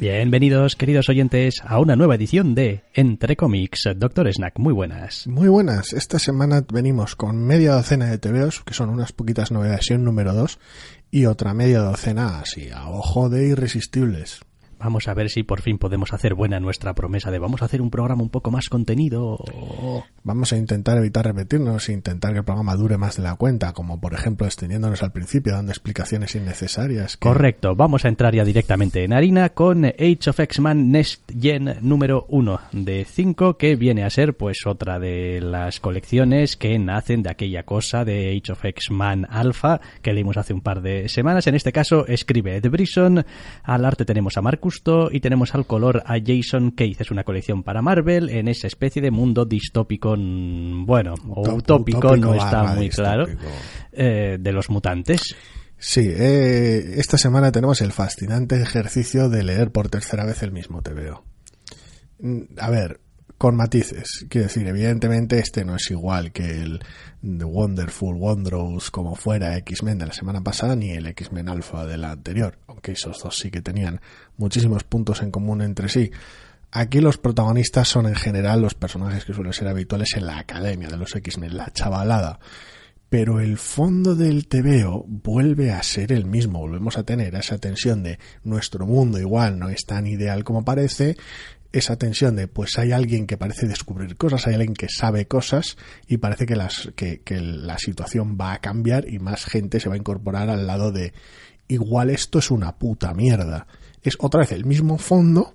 Bienvenidos, queridos oyentes, a una nueva edición de Entre Comics. Doctor Snack, muy buenas. Muy buenas. Esta semana venimos con media docena de TVOs, que son unas poquitas novedades y un número 2, y otra media docena así, a ojo de irresistibles. Vamos a ver si por fin podemos hacer buena nuestra promesa de vamos a hacer un programa un poco más contenido. Vamos a intentar evitar repetirnos e intentar que el programa dure más de la cuenta, como por ejemplo extendiéndonos al principio, dando explicaciones innecesarias. Correcto, vamos a entrar ya directamente en harina con Age of X-Man Next Gen número 1 de 5, que viene a ser pues otra de las colecciones que nacen de aquella cosa de Age of X-Man Alpha que leímos hace un par de semanas. En este caso escribe Ed Brisson, al arte tenemos a Marcus y tenemos al color a Jason Case. Es una colección para Marvel en esa especie de mundo distópico, bueno, o utópico, no está muy claro, eh, de los mutantes. Sí, eh, esta semana tenemos el fascinante ejercicio de leer por tercera vez el mismo TVO. Mm, a ver, con matices. Quiero decir, evidentemente este no es igual que el The Wonderful Wondrous como fuera X-Men de la semana pasada ni el X-Men Alpha de la anterior, aunque esos dos sí que tenían muchísimos puntos en común entre sí. Aquí los protagonistas son en general los personajes que suelen ser habituales en la academia de los X-Men, la chavalada. Pero el fondo del TVO vuelve a ser el mismo, volvemos a tener esa tensión de nuestro mundo igual no es tan ideal como parece, esa tensión de pues hay alguien que parece descubrir cosas, hay alguien que sabe cosas y parece que, las, que, que la situación va a cambiar y más gente se va a incorporar al lado de igual esto es una puta mierda. Es otra vez el mismo fondo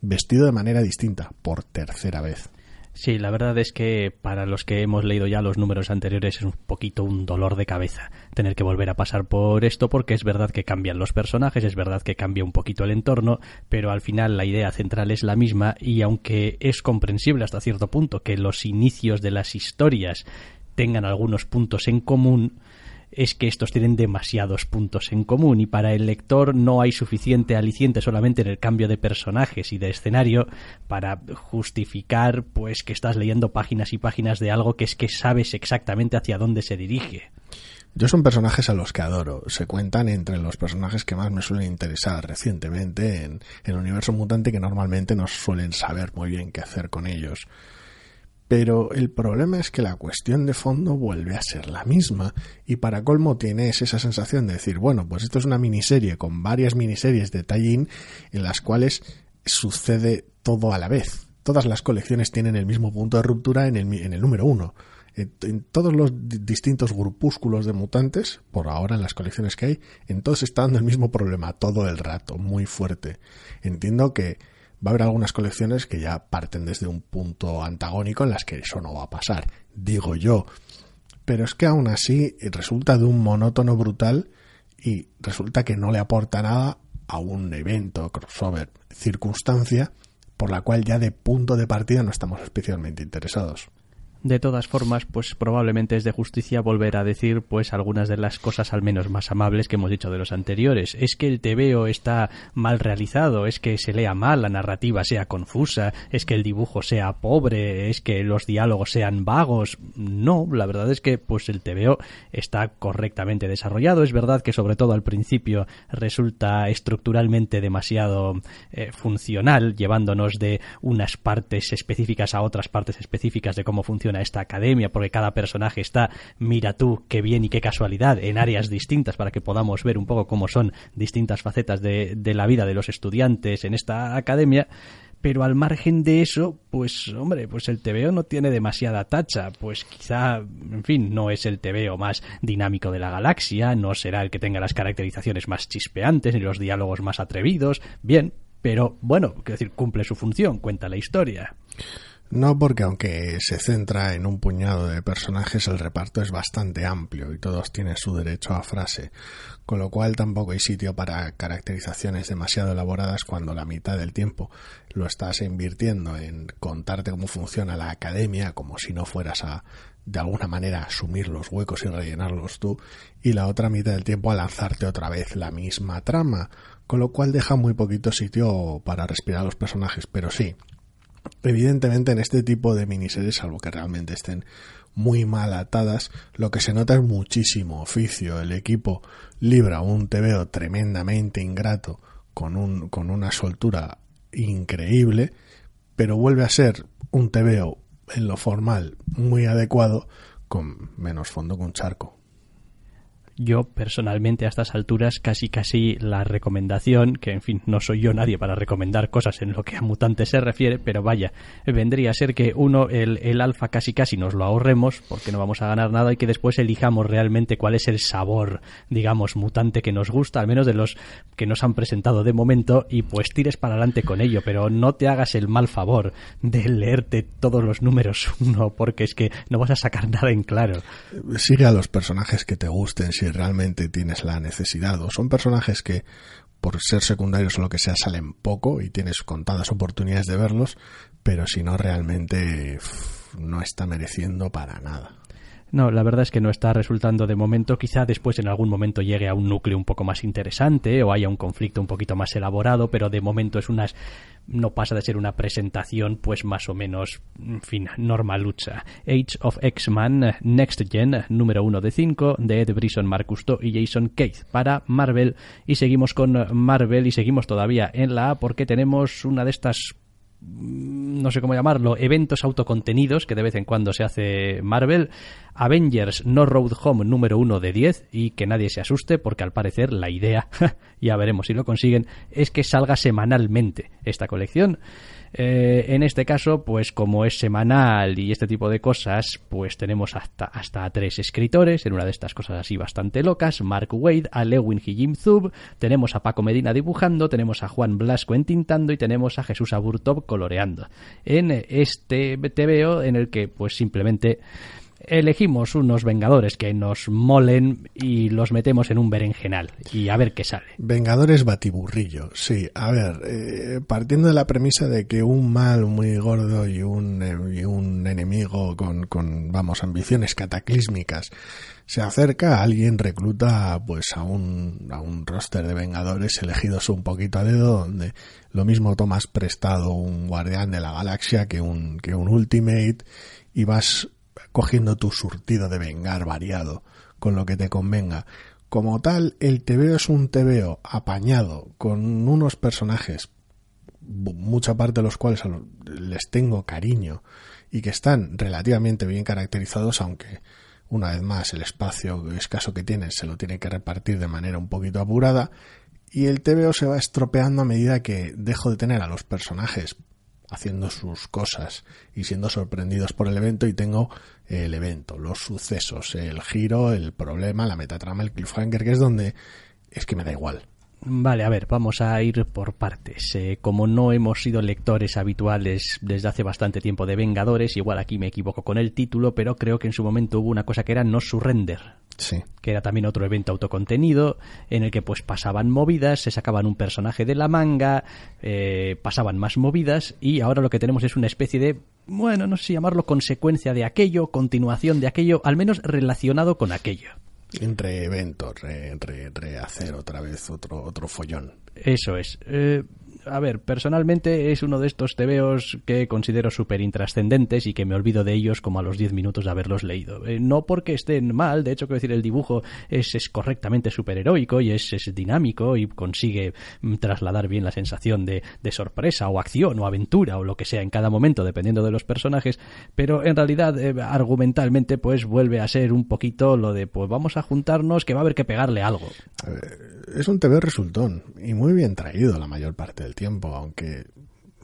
vestido de manera distinta por tercera vez. Sí, la verdad es que para los que hemos leído ya los números anteriores es un poquito un dolor de cabeza tener que volver a pasar por esto porque es verdad que cambian los personajes, es verdad que cambia un poquito el entorno, pero al final la idea central es la misma y aunque es comprensible hasta cierto punto que los inicios de las historias tengan algunos puntos en común, es que estos tienen demasiados puntos en común y para el lector no hay suficiente aliciente solamente en el cambio de personajes y de escenario para justificar pues que estás leyendo páginas y páginas de algo que es que sabes exactamente hacia dónde se dirige. Yo son personajes a los que adoro. Se cuentan entre los personajes que más me suelen interesar recientemente en, en el universo mutante que normalmente no suelen saber muy bien qué hacer con ellos. Pero el problema es que la cuestión de fondo vuelve a ser la misma y para colmo tienes esa sensación de decir, bueno, pues esto es una miniserie con varias miniseries de tie en las cuales sucede todo a la vez. Todas las colecciones tienen el mismo punto de ruptura en el, número uno. En, todos los distintos grupúsculos de mutantes, por ahora en las colecciones que hay, en todos está dando el mismo problema todo el rato, muy fuerte. Entiendo que va a haber algunas colecciones que ya parten desde un punto antagónico en las que eso no va a pasar, digo yo. Pero es que aún así resulta de un monótono brutal y resulta que no le aporta nada a un evento, crossover, circunstancia por la cual ya de punto de partida no estamos especialmente interesados. De todas formas, pues probablemente es de justicia volver a decir pues algunas de las cosas al menos más amables que hemos dicho de los anteriores. Es que el TVO está mal realizado, es que se lea mal, la narrativa sea confusa, es que el dibujo sea pobre, es que los diálogos sean vagos. No, la verdad es que pues el TVO está correctamente desarrollado. Es verdad que sobre todo al principio resulta estructuralmente demasiado eh, funcional, llevándonos de unas partes específicas a otras partes específicas de cómo funciona a esta academia, porque cada personaje está, mira tú, qué bien y qué casualidad, en áreas distintas para que podamos ver un poco cómo son distintas facetas de, de la vida de los estudiantes en esta academia. Pero al margen de eso, pues hombre, pues el TVO no tiene demasiada tacha, pues quizá, en fin, no es el TVO más dinámico de la galaxia, no será el que tenga las caracterizaciones más chispeantes ni los diálogos más atrevidos, bien, pero bueno, quiero decir, cumple su función, cuenta la historia. No porque aunque se centra en un puñado de personajes, el reparto es bastante amplio y todos tienen su derecho a frase, con lo cual tampoco hay sitio para caracterizaciones demasiado elaboradas cuando la mitad del tiempo lo estás invirtiendo en contarte cómo funciona la academia, como si no fueras a de alguna manera asumir los huecos y rellenarlos tú, y la otra mitad del tiempo a lanzarte otra vez la misma trama, con lo cual deja muy poquito sitio para respirar a los personajes, pero sí, Evidentemente en este tipo de miniseries, salvo que realmente estén muy mal atadas, lo que se nota es muchísimo oficio. El equipo libra un TVO tremendamente ingrato con, un, con una soltura increíble, pero vuelve a ser un TVO en lo formal muy adecuado con menos fondo que un charco yo personalmente a estas alturas casi casi la recomendación, que en fin, no soy yo nadie para recomendar cosas en lo que a mutantes se refiere, pero vaya, vendría a ser que uno, el, el alfa casi casi nos lo ahorremos porque no vamos a ganar nada y que después elijamos realmente cuál es el sabor, digamos, mutante que nos gusta, al menos de los que nos han presentado de momento y pues tires para adelante con ello, pero no te hagas el mal favor de leerte todos los números uno porque es que no vas a sacar nada en claro. Sigue a los personajes que te gusten, si realmente tienes la necesidad. O son personajes que, por ser secundarios o lo que sea, salen poco y tienes contadas oportunidades de verlos, pero si no, realmente no está mereciendo para nada. No, la verdad es que no está resultando de momento. Quizá después en algún momento llegue a un núcleo un poco más interesante o haya un conflicto un poquito más elaborado, pero de momento es unas no pasa de ser una presentación pues más o menos, en fin, normalucha. Age of X-Man Next Gen número 1 de 5 de Ed Brisson, Mark y Jason Keith para Marvel y seguimos con Marvel y seguimos todavía en la A porque tenemos una de estas no sé cómo llamarlo, eventos autocontenidos que de vez en cuando se hace Marvel, Avengers No Road Home número 1 de 10 y que nadie se asuste porque al parecer la idea, ya veremos si lo consiguen, es que salga semanalmente esta colección. Eh, en este caso, pues como es semanal y este tipo de cosas, pues tenemos hasta, hasta tres escritores en una de estas cosas así bastante locas, Mark Wade, a Lewin y Jim Zub, tenemos a Paco Medina dibujando, tenemos a Juan Blasco entintando y tenemos a Jesús Aburtov coloreando. En este TVO en el que pues simplemente elegimos unos Vengadores que nos molen y los metemos en un berenjenal y a ver qué sale. Vengadores batiburrillo, sí. A ver, eh, partiendo de la premisa de que un mal muy gordo y un, eh, y un enemigo con, con, vamos, ambiciones cataclísmicas se acerca, alguien recluta pues a un, a un roster de Vengadores elegidos un poquito a dedo, donde lo mismo tomas prestado un guardián de la galaxia que un, que un Ultimate y vas cogiendo tu surtido de vengar variado con lo que te convenga. Como tal, el TVO es un TVO apañado con unos personajes, mucha parte de los cuales les tengo cariño y que están relativamente bien caracterizados, aunque una vez más el espacio escaso que tienen se lo tiene que repartir de manera un poquito apurada y el TVO se va estropeando a medida que dejo de tener a los personajes haciendo sus cosas y siendo sorprendidos por el evento y tengo el evento, los sucesos, el giro, el problema, la metatrama, el cliffhanger, que es donde es que me da igual. Vale, a ver, vamos a ir por partes. Eh, como no hemos sido lectores habituales desde hace bastante tiempo de Vengadores, igual aquí me equivoco con el título, pero creo que en su momento hubo una cosa que era No Surrender. Sí. Que era también otro evento autocontenido en el que pues pasaban movidas, se sacaban un personaje de la manga, eh, pasaban más movidas y ahora lo que tenemos es una especie de bueno, no sé si llamarlo consecuencia de aquello, continuación de aquello, al menos relacionado con aquello. Entre eventos, rehacer otra vez otro, otro follón. Eso es. Eh, a ver, personalmente es uno de estos tebeos que considero súper intrascendentes y que me olvido de ellos como a los 10 minutos de haberlos leído. Eh, no porque estén mal, de hecho, quiero decir, el dibujo es, es correctamente superheroico y es, es, dinámico y consigue mm, trasladar bien la sensación de, de, sorpresa o acción o aventura o lo que sea en cada momento, dependiendo de los personajes, pero en realidad, eh, argumentalmente, pues vuelve a ser un poquito lo de, pues vamos a juntarnos que va a haber que pegarle algo. Es un tebeo resultón y muy bien traído la mayor parte del tiempo, aunque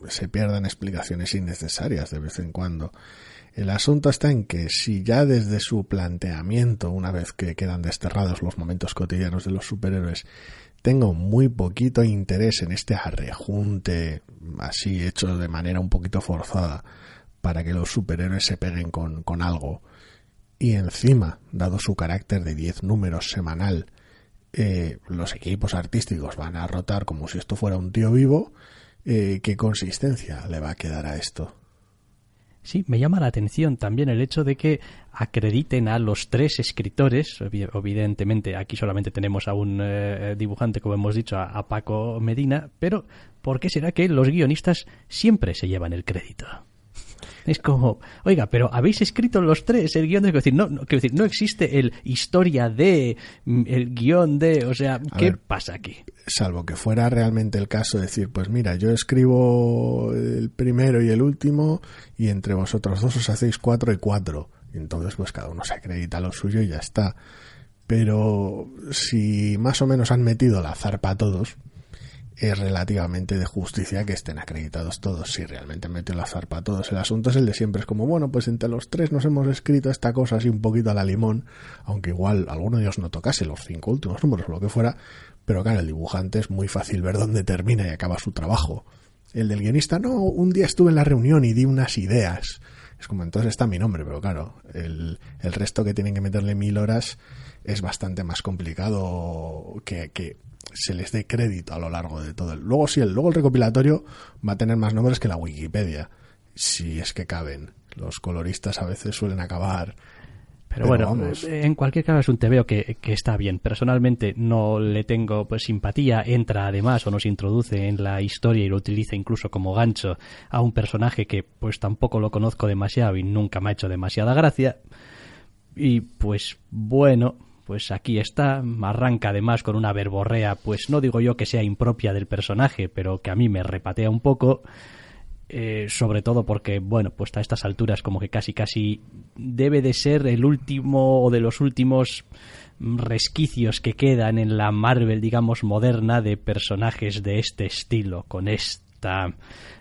se pierdan explicaciones innecesarias de vez en cuando. El asunto está en que si ya desde su planteamiento, una vez que quedan desterrados los momentos cotidianos de los superhéroes, tengo muy poquito interés en este arrejunte así hecho de manera un poquito forzada para que los superhéroes se peguen con, con algo, y encima, dado su carácter de 10 números semanal, eh, los equipos artísticos van a rotar como si esto fuera un tío vivo, eh, ¿qué consistencia le va a quedar a esto? Sí, me llama la atención también el hecho de que acrediten a los tres escritores. Evidentemente, aquí solamente tenemos a un eh, dibujante, como hemos dicho, a, Paco Medina, pero ¿por qué será que los guionistas siempre se llevan el crédito? Es como, oiga, pero habéis escrito los tres el guion de... Quiero decir, no, no, quiero decir, no existe el historia de, mm, el guion de... O sea, ¿qué pasa aquí? Salvo que fuera realmente el caso de decir, pues mira, yo escribo el primero y el último y entre vosotros dos os hacéis cuatro y cuatro. Y entonces pues cada uno se acredita lo suyo y ya está. Pero si más o menos han metido la zarpa a todos, es relativamente de justicia que estén acreditados todos. Si realmente metió la zarpa a todos, el asunto es el de siempre. Es como, bueno, pues entre los tres nos hemos escrito esta cosa así un poquito a la limón, aunque igual alguno de ellos no tocase los cinco últimos números o lo que fuera, pero claro, el dibujante es muy fácil ver dónde termina y acaba su trabajo. El del guionista, no, un día estuve en la reunión y di unas ideas. Es como, entonces está mi nombre, pero claro, el, el resto que tienen que meterle mil horas es bastante más complicado que, que se les dé crédito a lo largo de todo. El... Luego sí, el, luego el recopilatorio va a tener más nombres que la Wikipedia, si es que caben. Los coloristas a veces suelen acabar pero, bueno, en cualquier caso es un tebeo que, que está bien. Personalmente no le tengo pues, simpatía. Entra además o nos introduce en la historia y lo utiliza incluso como gancho a un personaje que pues tampoco lo conozco demasiado y nunca me ha hecho demasiada gracia. Y pues bueno, pues aquí está, arranca además con una verborrea, pues no digo yo que sea impropia del personaje, pero que a mí me repatea un poco, eh, sobre todo porque, bueno, pues a estas alturas como que casi casi debe de ser el último o de los últimos resquicios que quedan en la Marvel, digamos, moderna de personajes de este estilo, con esta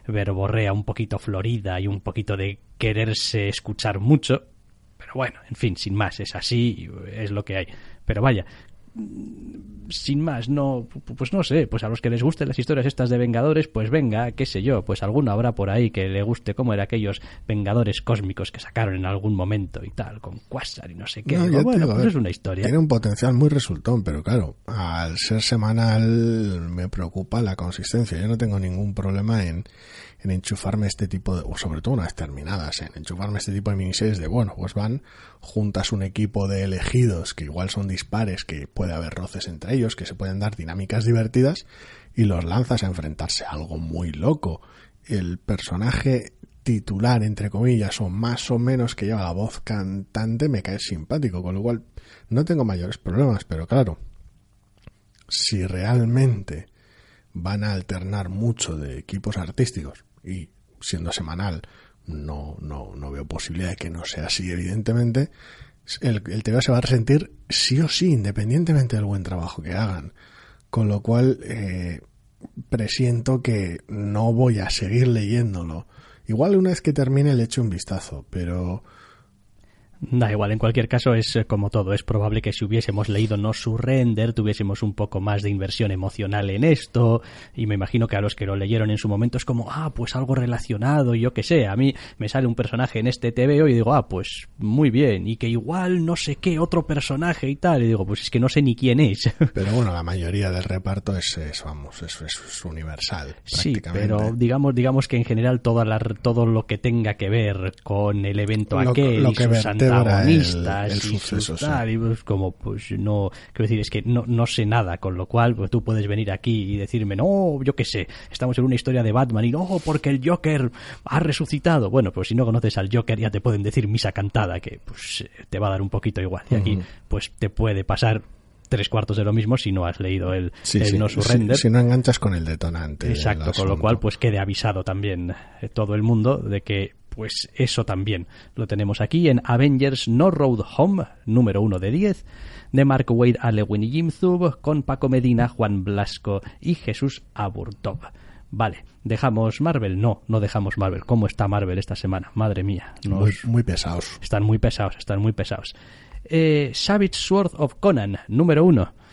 verborrea un poquito florida y un poquito de quererse escuchar mucho, bueno, en fin, sin más, es así, es lo que hay. Pero vaya, sin más, no, pues no sé, pues a los que les gusten las historias estas de Vengadores, pues venga, qué sé yo, pues alguno habrá por ahí que le guste cómo eran aquellos Vengadores cósmicos que sacaron en algún momento y tal, con Quasar y no sé qué. bueno, pues es una historia. Tiene un potencial muy resultón, pero claro, al ser semanal me preocupa la consistencia. Yo no tengo ningún problema en, en enchufarme este tipo de, o sobre todo unas terminadas, en enchufarme este tipo de miniseries de, bueno, pues van, juntas un equipo de elegidos que igual son dispares, que puede haber roces entre ellos, que se pueden dar dinámicas divertidas, y los lanzas a enfrentarse a algo muy loco. El personaje titular, entre comillas, o más o menos que lleva la voz cantante, me cae simpático, con lo cual no tengo mayores problemas, pero claro, si realmente van a alternar mucho de equipos artísticos y siendo semanal no, no, no veo posibilidad de que no sea así, evidentemente, el, el se va a resentir sí o sí, independientemente del buen trabajo que hagan. Con lo cual, eh, presiento que no voy a seguir leyéndolo. Igual una vez que termine le echo un vistazo, pero Da igual, en cualquier caso es eh, como todo. Es probable que si hubiésemos leído No Surrender tuviésemos un poco más de inversión emocional en esto. Y me imagino que a los que lo leyeron en su momento es como, ah, pues algo relacionado, yo qué sé. A mí me sale un personaje en este TVO y digo, ah, pues muy bien. Y que igual no sé qué otro personaje y tal. Y digo, pues es que no sé ni quién es. Pero bueno, la mayoría del reparto es, vamos, es, es, universal. Sí, pero digamos, digamos que en general toda la, todo lo que tenga que ver con el evento aquel lo que el, suceso, y pues como pues no quiero decir es que no, no sé nada con lo cual pues tú puedes venir aquí y decirme no yo qué sé estamos en una historia de Batman y no porque el Joker ha resucitado bueno pues si no conoces al Joker ya te pueden decir misa cantada que pues te va a dar un poquito igual. Y aquí pues te puede pasar tres cuartos de lo mismo si no has leído el, No Surrender. Si, no enganchas con el detonante. Exacto, con lo cual pues quede avisado también eh, todo el mundo de que pues eso también lo tenemos aquí en Avengers No Road Home, número 1 de 10, de Mark Wade, Alewin y Jim Zub, con Paco Medina, Juan Blasco y Jesús Aburtov. Vale, ¿dejamos Marvel? No, no dejamos Marvel. ¿Cómo está Marvel esta semana? Madre mía. muy, pesados. Están muy pesados, están muy pesados. Eh, Savage Sword of Conan, número 1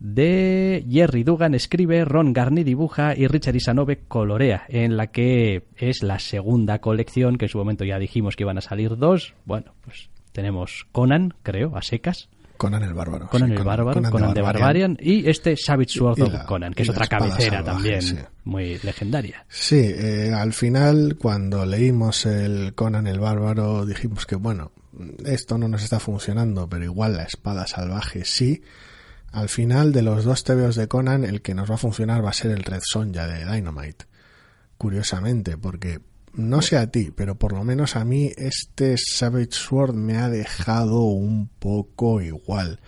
de Jerry Dugan escribe, Ron Garney dibuja y Richard Isanove colorea, en la que es la segunda colección, que en su momento ya dijimos que iban a salir dos. Bueno, pues tenemos Conan, creo, a secas. Conan el Bárbaro. Conan el Bárbaro, Conan, de Barbarian. y este Savage Sword of Conan, que es otra cabecera también muy legendaria. Sí, eh, al final cuando leímos el Conan el Bárbaro dijimos que bueno, esto no nos está funcionando, pero igual la espada salvaje sí al final de los dos TVOs de Conan, el que nos va a funcionar va a ser el Red Sonja de Dynamite. Curiosamente, porque no sé a ti, pero por lo menos a mí este Savage Sword me ha dejado un poco igual.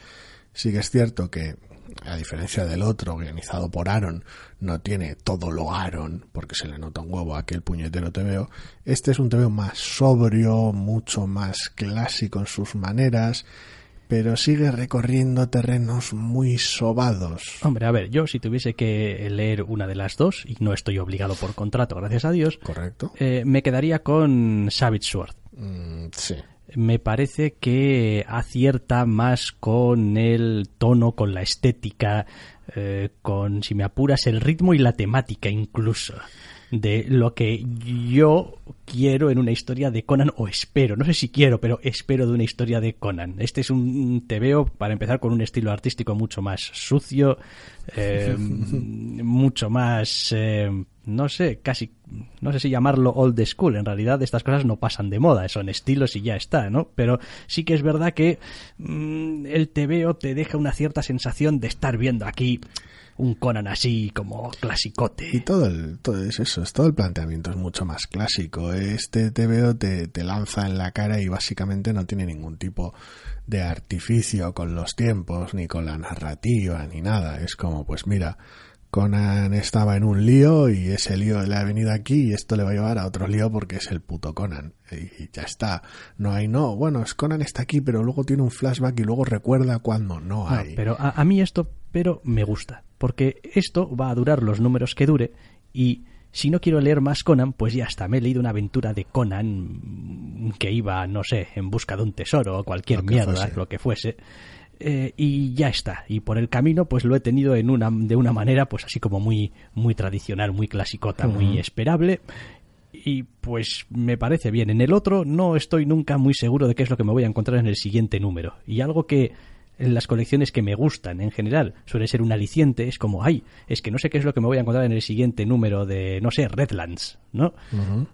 Sí que es cierto que, a diferencia del otro, organizado por Aaron, no tiene todo lo Aaron, porque se le nota un huevo a aquel puñetero TVO. Este es un TVO más sobrio, mucho más clásico en sus maneras pero sigue recorriendo terrenos muy sobados. Hombre, a ver, yo si tuviese que leer una de las dos, y no estoy obligado por contrato, gracias a Dios, correcto, eh, me quedaría con Savage Sword. Mm, sí. Me parece que acierta más con el tono, con la estética, eh, con, si me apuras, el ritmo y la temática incluso de lo que yo quiero en una historia de Conan o espero, no sé si quiero, pero espero de una historia de Conan. Este es un veo para empezar con un estilo artístico mucho más sucio, eh, mucho más, eh, no sé, casi, no sé si llamarlo old school. En realidad estas cosas no pasan de moda, son estilos y ya está, ¿no? Pero sí que es verdad que mm, el TVO te deja una cierta sensación de estar viendo aquí un Conan así como clasicote. Y todo, el, todo es eso, todo el planteamiento es mucho más clásico. Este TVO te, te lanza en la cara y básicamente no tiene ningún tipo de artificio con los tiempos, ni con la narrativa, ni nada. Es como, pues mira, Conan estaba en un lío y ese lío le ha venido aquí y esto le va a llevar a otro lío porque es el puto Conan. Y, ya está. No hay no. Bueno, es Conan está aquí, pero luego tiene un flashback y luego recuerda cuando no hay. pero a, a, mí esto, pero me gusta. Porque esto va a durar los números que dure y si no quiero leer más Conan, pues ya está. Me he leído una aventura de Conan que iba, no sé, en busca de un tesoro o cualquier mierda, lo que fuese. Eh, y ya está. Y por el camino, pues lo he tenido en una, de una manera, pues así como muy, muy tradicional, muy clasicota, muy esperable. Y pues me parece bien. En el otro no estoy nunca muy seguro de qué es lo que me voy a encontrar en el siguiente número. Y algo que en las colecciones que me gustan en general suele ser un aliciente, es como, ay, es que no sé qué es lo que me voy a encontrar en el siguiente número de, no sé, Redlands, ¿no?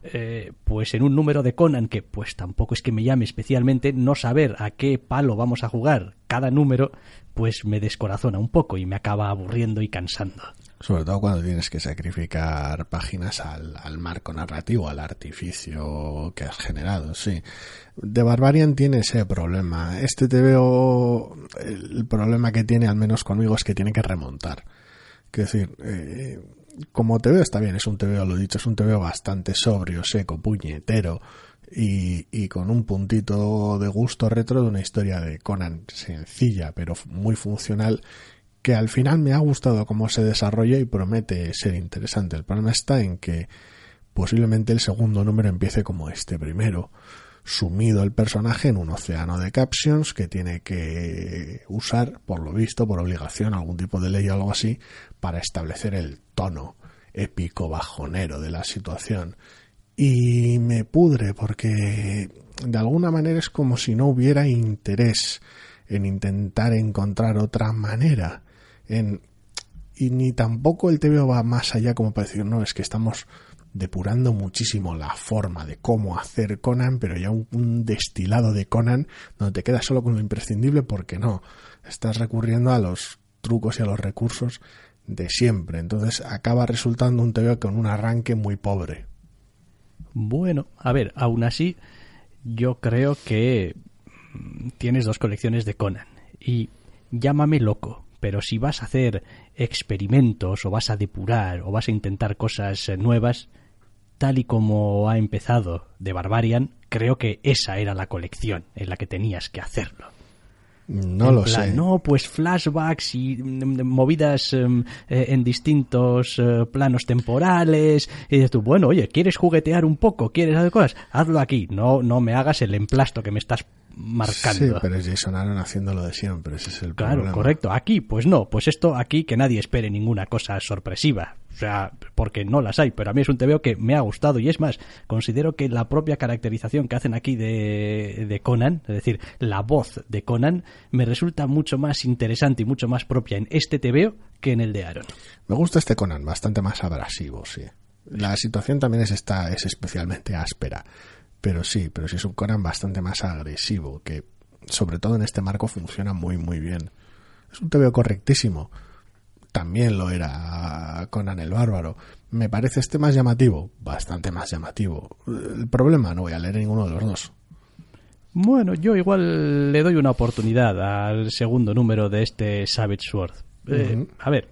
Eh, pues en un número de Conan que pues tampoco es que me llame especialmente, no saber a qué palo vamos a jugar cada número, pues me descorazona un poco y me acaba aburriendo y cansando. Sobre todo cuando tienes que sacrificar páginas al, al, marco narrativo, al artificio que has generado, sí. De Barbarian tiene ese problema. Este te veo. El problema que tiene, al menos conmigo, es que tiene que remontar. Es decir, eh, como te veo está bien, es un veo lo dicho, es un veo bastante sobrio, seco, puñetero. Y, y, con un puntito de gusto retro de una historia de Conan sencilla pero muy funcional que al final me ha gustado cómo se desarrolla y promete ser interesante. El problema está en que posiblemente el segundo número empiece como este primero, sumido el personaje en un océano de captions que tiene que usar, por lo visto, por obligación, algún tipo de ley o algo así, para establecer el tono épico bajonero de la situación. Y me pudre porque de alguna manera es como si no hubiera interés en intentar encontrar otra manera. Y ni tampoco el TVO va más allá como para decir, no, es que estamos depurando muchísimo la forma de cómo hacer Conan, pero ya un, destilado de Conan donde te quedas solo con lo imprescindible porque no, estás recurriendo a los trucos y a los recursos de siempre. Entonces acaba resultando un TVO con un arranque muy pobre. Bueno, a ver, aún así, yo creo que mm, tienes dos colecciones de Conan. Y llámame loco, pero si vas a hacer experimentos o vas a depurar o vas a intentar cosas nuevas, tal y como ha empezado de Barbarian, creo que esa era la colección en la que tenías que hacerlo. No lo sé. No, pues flashbacks y mm, movidas em, eh, en distintos eh, planos temporales. Y dices tú, bueno, oye, ¿quieres juguetear un poco? ¿Quieres hacer cosas? Hazlo aquí. No, no me hagas el emplasto que me estás marcando. Sí, pero es Jason Aaron haciendo lo de siempre, ese es el claro, problema. correcto. Aquí, pues no, pues esto aquí que nadie espere ninguna cosa sorpresiva. O sea, porque no las hay, pero a mí es un TVO que me ha gustado y es más, considero que la propia caracterización que hacen aquí de, de Conan, es decir, la voz de Conan, me resulta mucho más interesante y mucho más propia en este TVO que en el de Aaron. Me gusta este Conan, bastante más abrasivo, sí. La situación también es, esta, es especialmente áspera. Pero sí, pero sí es un Conan bastante más agresivo, que sobre todo en este marco funciona muy muy bien. Es un TVO correctísimo. También lo era Conan el Bárbaro. Me parece este más llamativo, bastante más llamativo. El problema, no voy a leer ninguno de los dos. Bueno, yo igual le doy una oportunidad al segundo número de este Savage Sword. Eh, a ver,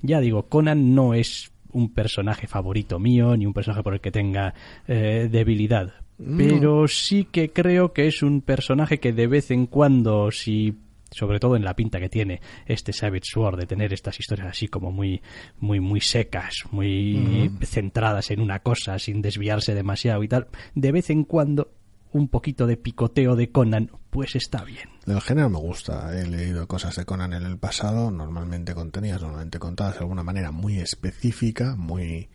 ya digo, Conan no es un personaje favorito mío, ni un personaje por el que tenga eh, debilidad. Pero sí que creo que es un personaje que de vez en cuando, si sobre todo en la pinta que tiene este Savage Sword de tener estas historias así como muy muy muy secas, muy centradas en una cosa sin desviarse demasiado y tal, de vez en cuando un poquito de picoteo de Conan, pues está bien. Del género me gusta. He leído cosas de Conan en el pasado, normalmente contenidas, normalmente contadas de alguna manera muy específica, muy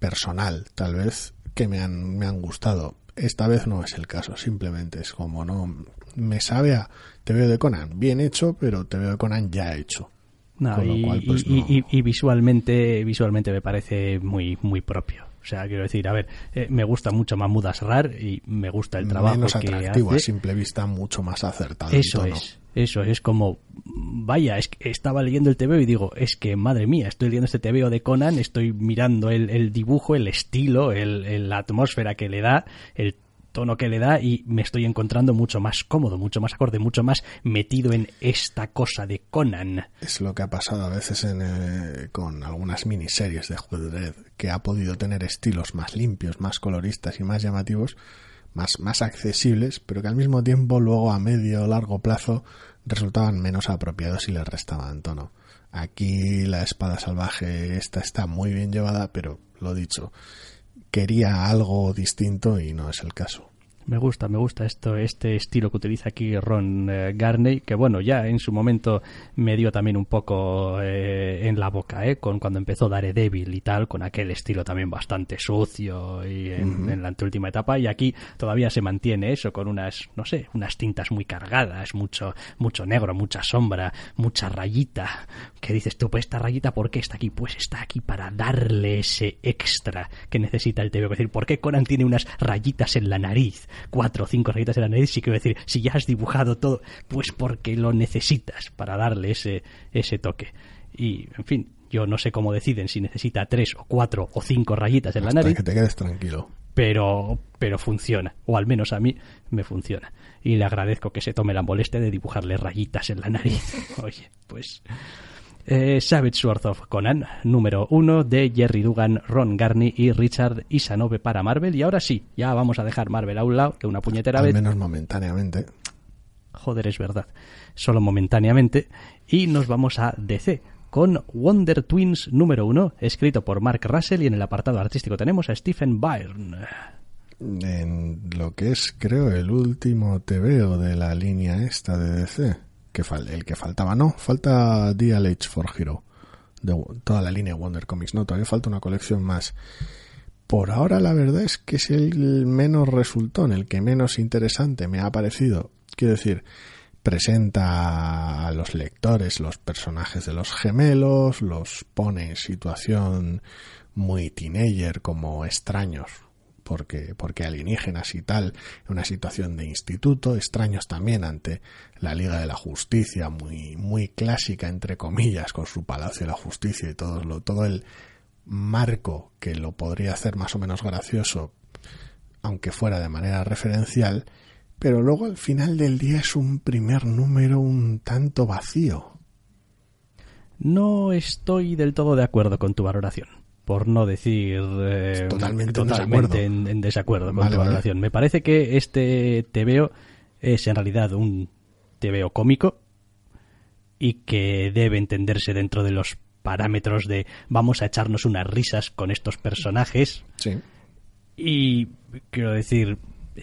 personal, tal vez, que me han, me han gustado. Esta vez no es el caso, simplemente es como no me sabe a te veo de Conan bien hecho, pero te veo de Conan ya hecho. No, y, cual, pues y, y, visualmente visualmente me parece muy muy propio. O sea, quiero decir, a ver, eh, me gusta mucho Mahmoud Asrar y me gusta el trabajo Menos que atractivo, hace. a simple vista, mucho más acertado. Eso es, eso es como, vaya, es que estaba leyendo el TVO y digo, es que madre mía, estoy leyendo este TVO de Conan, estoy mirando el, el dibujo, el estilo, el, el, la atmósfera que le da, el tono que le da y me estoy encontrando mucho más cómodo, mucho más acorde, mucho más metido en esta cosa de Conan. Es lo que ha pasado a veces en, eh, con algunas miniseries de Dredd, que ha podido tener estilos más limpios, más coloristas y más llamativos, más, más accesibles, pero que al mismo tiempo luego a medio o largo plazo resultaban menos apropiados y les restaban tono. Aquí la espada salvaje esta está muy bien llevada, pero lo dicho, quería algo distinto y no es el caso. Me gusta, me gusta esto, este estilo que utiliza aquí Ron eh, Garney, que bueno, ya en su momento me dio también un poco eh, en la boca, ¿eh? Con cuando empezó Daredevil y tal, con aquel estilo también bastante sucio y en, en la anteúltima etapa, y aquí todavía se mantiene eso, con unas, no sé, unas tintas muy cargadas, mucho, mucho negro, mucha sombra, mucha rayita, que dices tú, pues esta rayita, ¿por qué está aquí? Pues está aquí para darle ese extra que necesita el TV. Es decir, ¿por qué Conan tiene unas rayitas en la nariz? Cuatro o cinco rayitas en la nariz, sí quiero decir, si ya has dibujado todo, pues porque lo necesitas para darle ese, ese toque. Y, en fin, yo no sé cómo deciden si necesita tres o cuatro o cinco rayitas en Hasta la nariz. que te quedes tranquilo. Pero, pero funciona, o al menos a mí me funciona. Y le agradezco que se tome la molestia de dibujarle rayitas en la nariz. Oye, pues eh, Savage Sword of Conan, número uno de Jerry Dugan, Ron Garney y Richard Isanove para Marvel. Y ahora sí, ya vamos a dejar Marvel a un lado, de una puñetera Al vez. menos momentáneamente. Joder, es verdad. Solo momentáneamente. Y nos vamos a DC con Wonder Twins número uno, escrito por Mark Russell y en el apartado artístico tenemos a Stephen Byrne. en lo que es, creo, el último TVO de la línea esta de DC. El que faltaba, no, falta DLH for Hero. De toda la línea Wonder Comics, no, todavía falta una colección más. Por ahora la verdad es que es el menos resultón, el que menos interesante me ha parecido. Quiero decir, presenta a los lectores los personajes de los gemelos, los pone en situación muy teenager como extraños, porque, alienígenas y tal, una situación de instituto, extraños también ante la Liga de la Justicia, muy, muy clásica, entre comillas, con su Palacio de la Justicia y todo, lo, todo el marco que lo podría hacer más o menos gracioso, aunque fuera de manera referencial, pero luego al final del día es un primer número un tanto vacío. No estoy del todo de acuerdo con tu valoración por no decir eh, totalmente, en, desacuerdo con tu valoración. Me parece que este TVO es en realidad un TVO cómico y que debe entenderse dentro de los parámetros de vamos a echarnos unas risas con estos personajes. Sí. Y quiero decir,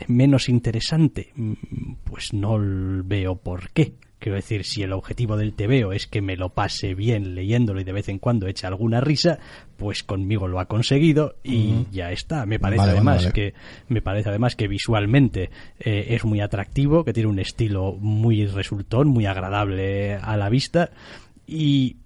menos interesante, pues no veo por qué. Quiero decir, si el objetivo del TVO es que me lo pase bien leyéndolo y de vez en cuando eche alguna risa, pues conmigo lo ha conseguido y ya está. Me parece además que me parece además que visualmente eh, es muy atractivo, que tiene un estilo muy resultón, muy agradable a la vista y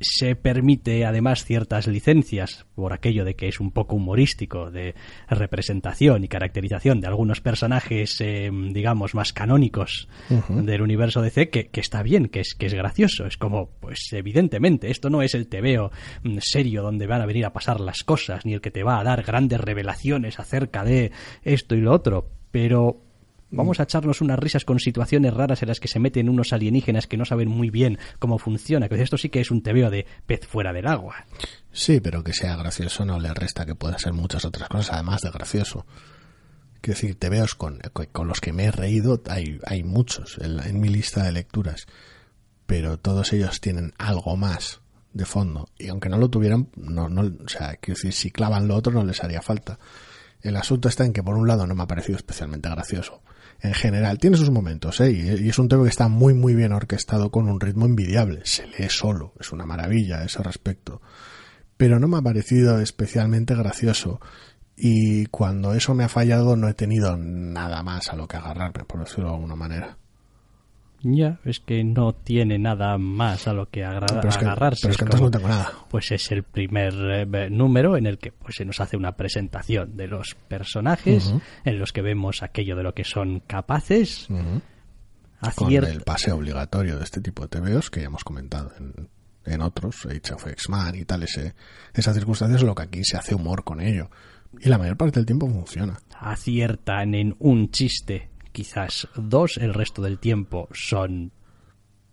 se permite además ciertas licencias por aquello de que es un poco humorístico de representación y caracterización de algunos personajes eh, digamos más canónicos del universo DC que, que, está bien que es que es gracioso. Es como pues evidentemente esto no es el tebeo mm, serio donde van a venir a pasar las cosas ni el que te va a dar grandes revelaciones acerca de esto y lo otro pero Vamos a echarnos unas risas con situaciones raras en las que se meten unos alienígenas que no saben muy bien cómo funciona. Que esto sí que es un tebeo de pez fuera del agua. Sí, pero que sea gracioso no le resta que pueda ser muchas otras cosas, además de gracioso. Quiero decir, tebeos con, con los que me he reído hay, hay muchos en, mi lista de lecturas, pero todos ellos tienen algo más de fondo. Y aunque no lo tuvieran, no, no, o sea, quiero decir, si clavan lo otro no les haría falta. El asunto está en que por un lado no me ha parecido especialmente gracioso en general. Tiene sus momentos, ¿eh? Y es un tema que está muy, muy bien orquestado con un ritmo envidiable. Se lee solo, es una maravilla a ese respecto. Pero no me ha parecido especialmente gracioso. Y cuando eso me ha fallado no he tenido nada más a lo que agarrarme, por decirlo de alguna manera. Ya, es que no tiene nada más a lo que agarrarse. pero es que entonces no tengo nada. Pues es el primer eh, número en el que pues, se nos hace una presentación de los personajes, en los que vemos aquello de lo que son capaces. Con el pase obligatorio de este tipo de TVOs que ya hemos comentado en, en otros, Age of X-Man y tal, ese, esas circunstancias, lo que aquí se hace humor con ello. Y la mayor parte del tiempo funciona. Aciertan en un chiste quizás dos, el resto del tiempo son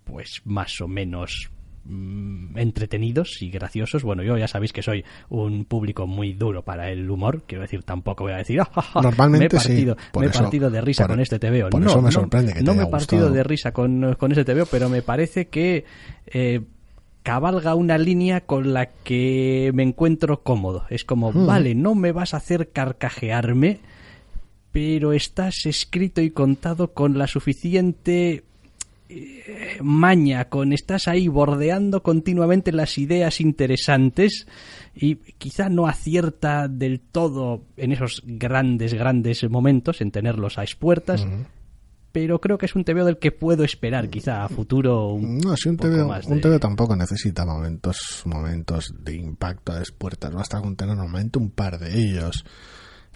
pues más o menos mm, entretenidos y graciosos. Bueno, yo ya sabéis que soy un público muy duro para el humor, quiero decir, tampoco voy a decir, ah, Normalmente me he partido, me he partido de risa con este TVO. Por no, me sorprende que no me he partido de risa con, con este TVO, pero me parece que eh, cabalga una línea con la que me encuentro cómodo. Es como, hmm. vale, no me vas a hacer carcajearme, pero estás escrito y contado con la suficiente eh, maña, con estás ahí bordeando continuamente las ideas interesantes y quizá no acierta del todo en esos grandes, grandes momentos en tenerlos a expuertas. Pero creo que es un TVO del que puedo esperar, quizá a futuro. Un no, si un, TVO, un TVO tampoco necesita momentos, momentos de impacto a expuertas. Basta con tener normalmente un par de ellos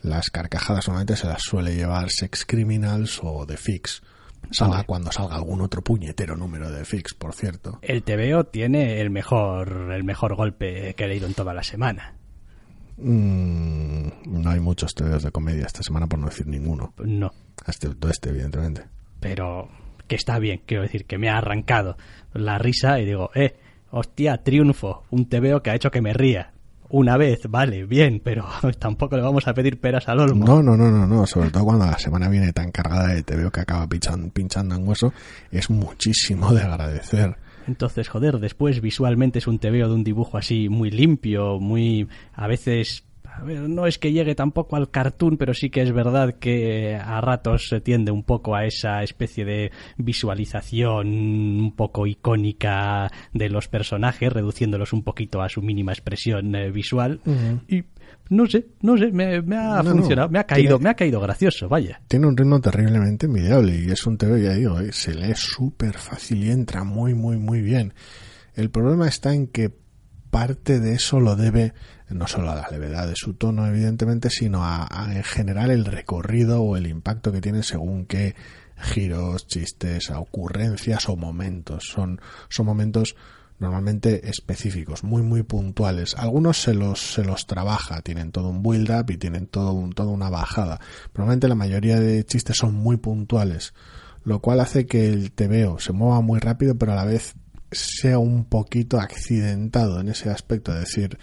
las carcajadas solamente se las suele llevar Sex Criminals o The Fix. Salga cuando salga algún otro puñetero número de Fix, por cierto. El TVO tiene el mejor, el mejor golpe que he leído en toda la semana. Mm, no hay muchos TVOs de comedia esta semana, por no decir ninguno. No. Excepto este, evidentemente. Pero que está bien, quiero decir, que me ha arrancado la risa y digo, eh, hostia, triunfo, un TVO que ha hecho que me ría una vez, vale, bien, pero tampoco le vamos a pedir peras al olmo. No, no, no, no, no, sobre todo cuando la semana viene tan cargada de te veo que acaba pinchando, pinchando en hueso, es muchísimo de agradecer. Entonces, joder, después visualmente es un tebeo de un dibujo así muy limpio, muy a veces a ver, no es que llegue tampoco al cartoon, pero sí que es verdad que a ratos se tiende un poco a esa especie de visualización un poco icónica de los personajes, reduciéndolos un poquito a su mínima expresión eh, visual. Y no sé, no sé, me, ha funcionado, me ha caído, me ha caído gracioso, vaya. Tiene un ritmo terriblemente envidiable y es un TV, ya digo, eh, se lee súper fácil y entra muy, muy, muy bien. El problema está en que parte de eso lo debe no solo a la levedad de su tono, evidentemente, sino a, en general el recorrido o el impacto que tiene según qué giros, chistes, ocurrencias o momentos. Son, son momentos normalmente específicos, muy muy puntuales. Algunos se los se los trabaja, tienen todo un build up y tienen todo un, toda una bajada. Probablemente la mayoría de chistes son muy puntuales, lo cual hace que el TVO se mueva muy rápido, pero a la vez sea un poquito accidentado en ese aspecto, es decir,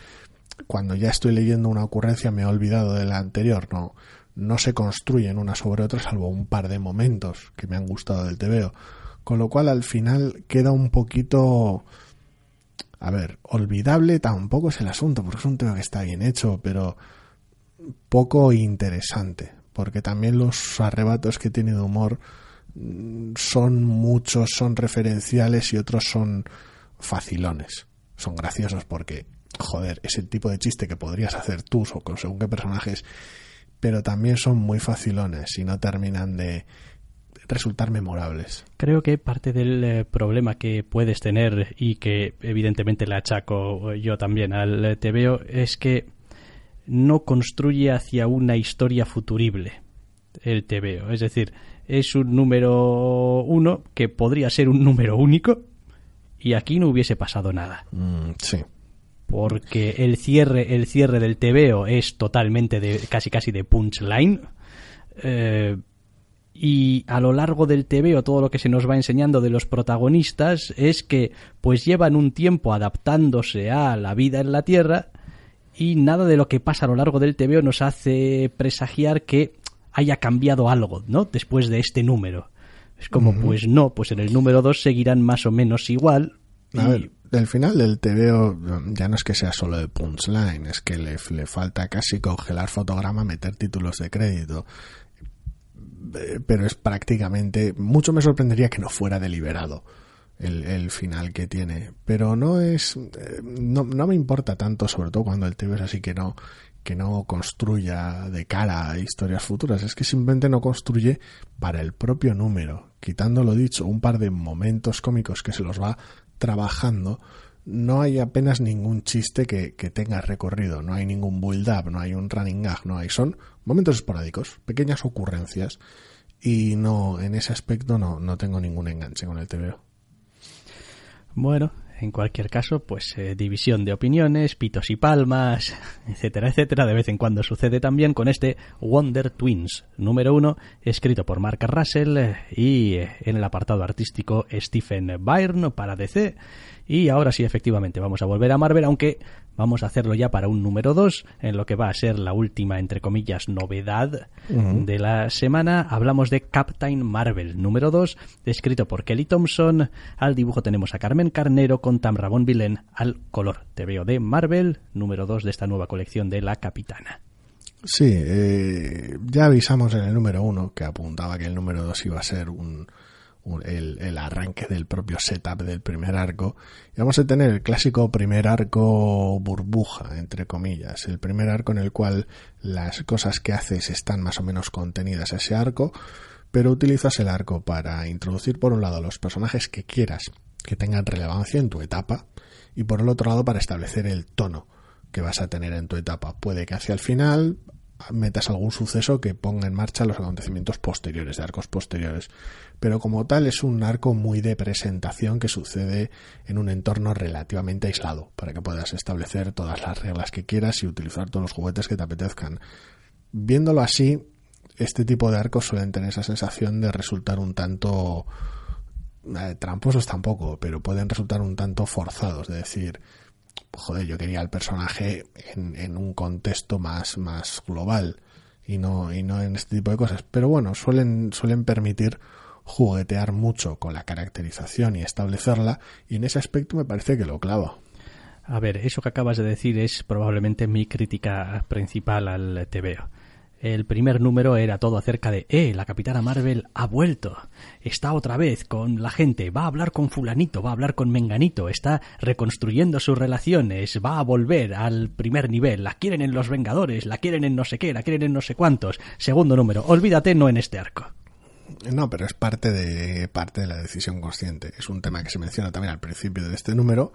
cuando ya estoy leyendo una ocurrencia me he olvidado de la anterior, no, no se construyen una sobre otra salvo un par de momentos que me han gustado del TVO. Con lo cual al final queda un poquito... A ver, olvidable tampoco es el asunto, porque es un tema que está bien hecho, pero poco interesante, porque también los arrebatos que tiene de humor son muchos, son referenciales y otros son facilones. Son graciosos porque joder, ese tipo de chiste que podrías hacer tú o con según qué personajes, pero también son muy facilones y no terminan de resultar memorables. Creo que parte del eh, problema que puedes tener y que evidentemente le achaco yo también al eh, TVO es que no construye hacia una historia futurible el TVO. Es decir, es un número uno que podría ser un número único y aquí no hubiese pasado nada. Mm, sí porque el cierre, el cierre del TVO es totalmente de casi casi de punchline. Eh, y a lo largo del TVO todo lo que se nos va enseñando de los protagonistas es que pues llevan un tiempo adaptándose a la vida en la Tierra y nada de lo que pasa a lo largo del TVO nos hace presagiar que haya cambiado algo, ¿no? Después de este número. Es como, pues no, pues en el número 2 seguirán más o menos igual. y del final del TVO ya no es que sea solo de punchline, es que le, le falta casi congelar fotograma, meter títulos de crédito. Eh, pero es prácticamente. Mucho me sorprendería que no fuera deliberado el, el final que tiene. Pero no es. Eh, no, no me importa tanto, sobre todo cuando el TVO es así que no que no construya de cara a historias futuras, es que simplemente no construye para el propio número, quitando lo dicho, un par de momentos cómicos que se los va trabajando, no hay apenas ningún chiste que, tenga recorrido, no hay ningún build-up, no hay un running gag, no hay, son momentos esporádicos, pequeñas ocurrencias, y no, en ese aspecto no, no tengo ningún enganche con el TVO. Bueno, en cualquier caso, pues eh, división de opiniones, pitos y palmas, etcétera, etcétera. De vez en cuando sucede también con este Wonder Twins número uno, escrito por Mark Russell eh, y eh, en el apartado artístico Stephen Byrne para DC y ahora sí, efectivamente, vamos a volver a Marvel, aunque vamos a hacerlo ya para un número 2, en lo que va a ser la última, entre comillas, novedad de la semana. Hablamos de Captain Marvel, número 2, escrito por Kelly Thompson. Al dibujo tenemos a Carmen Carnero con Tam Rabón Vilén al color. Te veo de Marvel, número 2 de esta nueva colección de La Capitana. Sí, eh, ya avisamos en el número 1 que apuntaba que el número 2 iba a ser un el, arranque del propio setup del primer arco. Y vamos a tener el clásico primer arco burbuja, entre comillas. El primer arco en el cual las cosas que haces están más o menos contenidas ese arco, pero utilizas el arco para introducir por un lado los personajes que quieras que tengan relevancia en tu etapa y por el otro lado para establecer el tono que vas a tener en tu etapa. Puede que hacia el final metas algún suceso que ponga en marcha los acontecimientos posteriores, de arcos posteriores. Pero como tal es un arco muy de presentación que sucede en un entorno relativamente aislado, para que puedas establecer todas las reglas que quieras y utilizar todos los juguetes que te apetezcan. Viéndolo así, este tipo de arcos suelen tener esa sensación de resultar un tanto eh, tramposos tampoco, pero pueden resultar un tanto forzados, de decir, joder, yo quería el personaje en, un contexto más, más global y no, y no en este tipo de cosas. Pero bueno, suelen, suelen permitir juguetear mucho con la caracterización y establecerla, y en ese aspecto me parece que lo clava. A ver, eso que acabas de decir es probablemente mi crítica principal al TVO. El primer número era todo acerca de, eh, la capitana Marvel ha vuelto, está otra vez con la gente, va a hablar con fulanito, va a hablar con menganito, está reconstruyendo sus relaciones, va a volver al primer nivel, la quieren en los Vengadores, la quieren en no sé qué, la quieren en no sé cuántos. Segundo número, olvídate, no en este arco. No, pero es parte de parte de la decisión consciente. Es un tema que se menciona también al principio de este número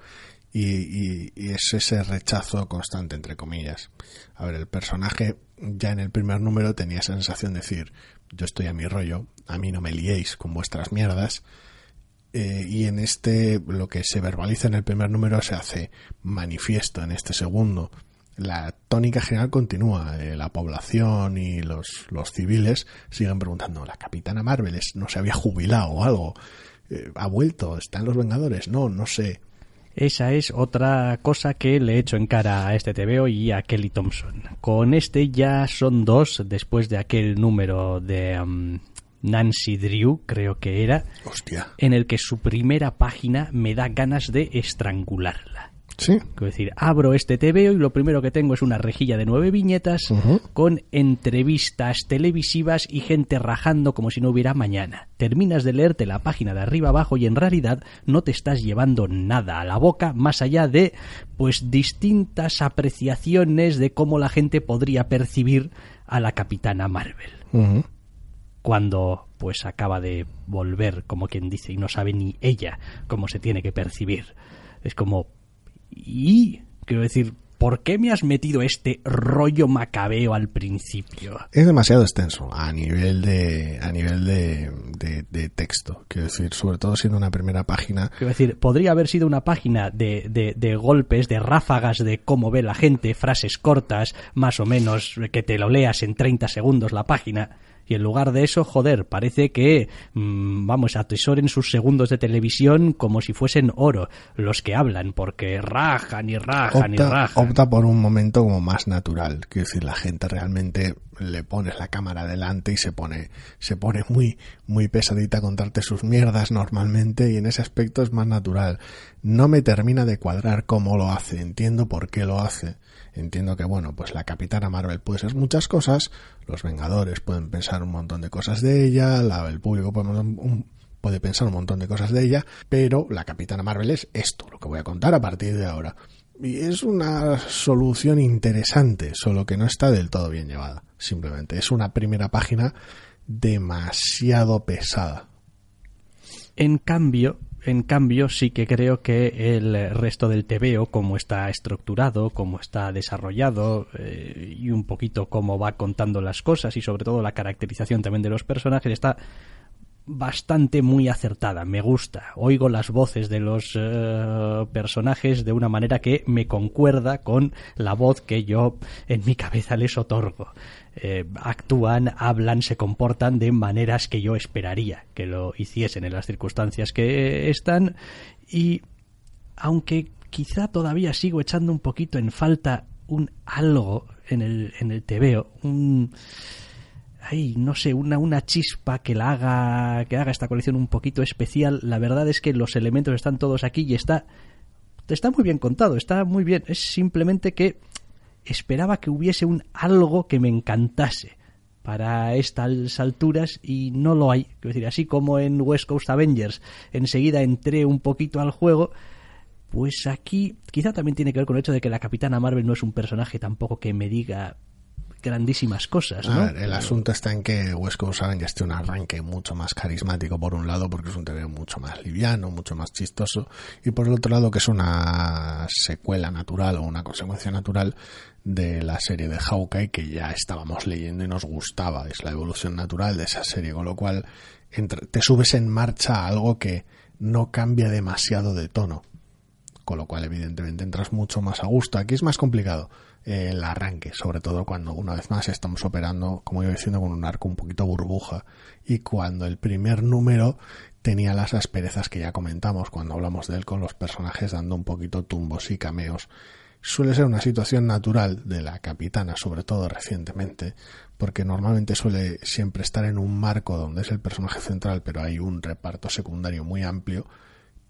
y, es ese rechazo constante, entre comillas. A ver, el personaje ya en el primer número tenía esa sensación de decir, yo estoy a mi rollo, a mí no me liéis con vuestras mierdas. Eh, y en este, lo que se verbaliza en el primer número se hace manifiesto en este segundo. La tónica general continúa. Eh, la población y los, los civiles siguen preguntando, ¿la capitana Marvel no se había jubilado o algo? Eh, ¿Ha vuelto? ¿Están los Vengadores? No, no sé esa es otra cosa que le he hecho en cara a este TVO y a Kelly Thompson. Con este ya son dos, después de aquel número de um, Nancy Drew, creo que era, Hostia. en el que su primera página me da ganas de estrangularla. Sí. Es decir, abro este TVO y lo primero que tengo es una rejilla de nueve viñetas con entrevistas televisivas y gente rajando como si no hubiera mañana. Terminas de leerte la página de arriba abajo y en realidad no te estás llevando nada a la boca más allá de pues distintas apreciaciones de cómo la gente podría percibir a la capitana Marvel. Cuando pues acaba de volver, como quien dice, y no sabe ni ella cómo se tiene que percibir. Es como, y, quiero decir, ¿por qué me has metido este rollo macabeo al principio? Es demasiado extenso a nivel de a nivel de, de, texto. Quiero decir, sobre todo siendo una primera página. Quiero decir, podría haber sido una página de, de, de golpes, de ráfagas de cómo ve la gente, frases cortas, más o menos, que te lo leas en 30 segundos la página y en lugar de eso, joder, parece que, mm, vamos, atesoren sus segundos de televisión como si fuesen oro los que hablan, porque rajan y rajan y rajan. Opta por un momento como más natural, quiero decir, la gente realmente le pones la cámara delante y se pone, se pone muy, muy pesadita a contarte sus mierdas normalmente y en ese aspecto es más natural. No me termina de cuadrar cómo lo hace, entiendo por qué lo hace entiendo que, bueno, pues la Capitana Marvel puede ser muchas cosas, los Vengadores pueden pensar un montón de cosas de ella, la, el público puede, pensar un montón de cosas de ella, pero la Capitana Marvel es esto, lo que voy a contar a partir de ahora. Y es una solución interesante, solo que no está del todo bien llevada, simplemente. Es una primera página demasiado pesada. En cambio, en cambio, sí que creo que el resto del TVO, como está estructurado, como está desarrollado eh, y un poquito cómo va contando las cosas y sobre todo la caracterización también de los personajes está bastante muy acertada, me gusta. Oigo las voces de los eh, personajes de una manera que me concuerda con la voz que yo en mi cabeza les otorgo. Eh, actúan, hablan, se comportan de maneras que yo esperaría que lo hiciesen en las circunstancias que están y aunque quizá todavía sigo echando un poquito en falta un algo en el, en el un ay, no sé, una, una chispa que la haga, que haga esta colección un poquito especial. La verdad es que los elementos están todos aquí y está, está muy bien contado, está muy bien. Es simplemente que esperaba que hubiese un algo que me encantase para estas alturas y no lo hay. Quiero decir, así como en West Coast Avengers enseguida entré un poquito al juego, pues aquí quizá también tiene que ver con el hecho de que la Capitana Marvel no es un personaje tampoco que me diga grandísimas cosas. ¿no? el asunto está en que Coast Avengers tiene un arranque mucho más carismático por un lado porque es un TV mucho más liviano, mucho más chistoso y por el otro lado que es una secuela natural o una consecuencia natural de la serie de Hawkeye que ya estábamos leyendo y nos gustaba. Es la evolución natural de esa serie, con lo cual te subes en marcha a algo que no cambia demasiado de tono. Con lo cual, evidentemente, entras mucho más a gusto. Aquí es más complicado el arranque, sobre todo cuando una vez más estamos operando, como iba diciendo, con un arco un poquito burbuja y cuando el primer número tenía las asperezas que ya comentamos cuando hablamos de él con los personajes dando un poquito tumbos y cameos. Suele ser una situación natural de la capitana, sobre todo recientemente, porque normalmente suele siempre estar en un marco donde es el personaje central, pero hay un reparto secundario muy amplio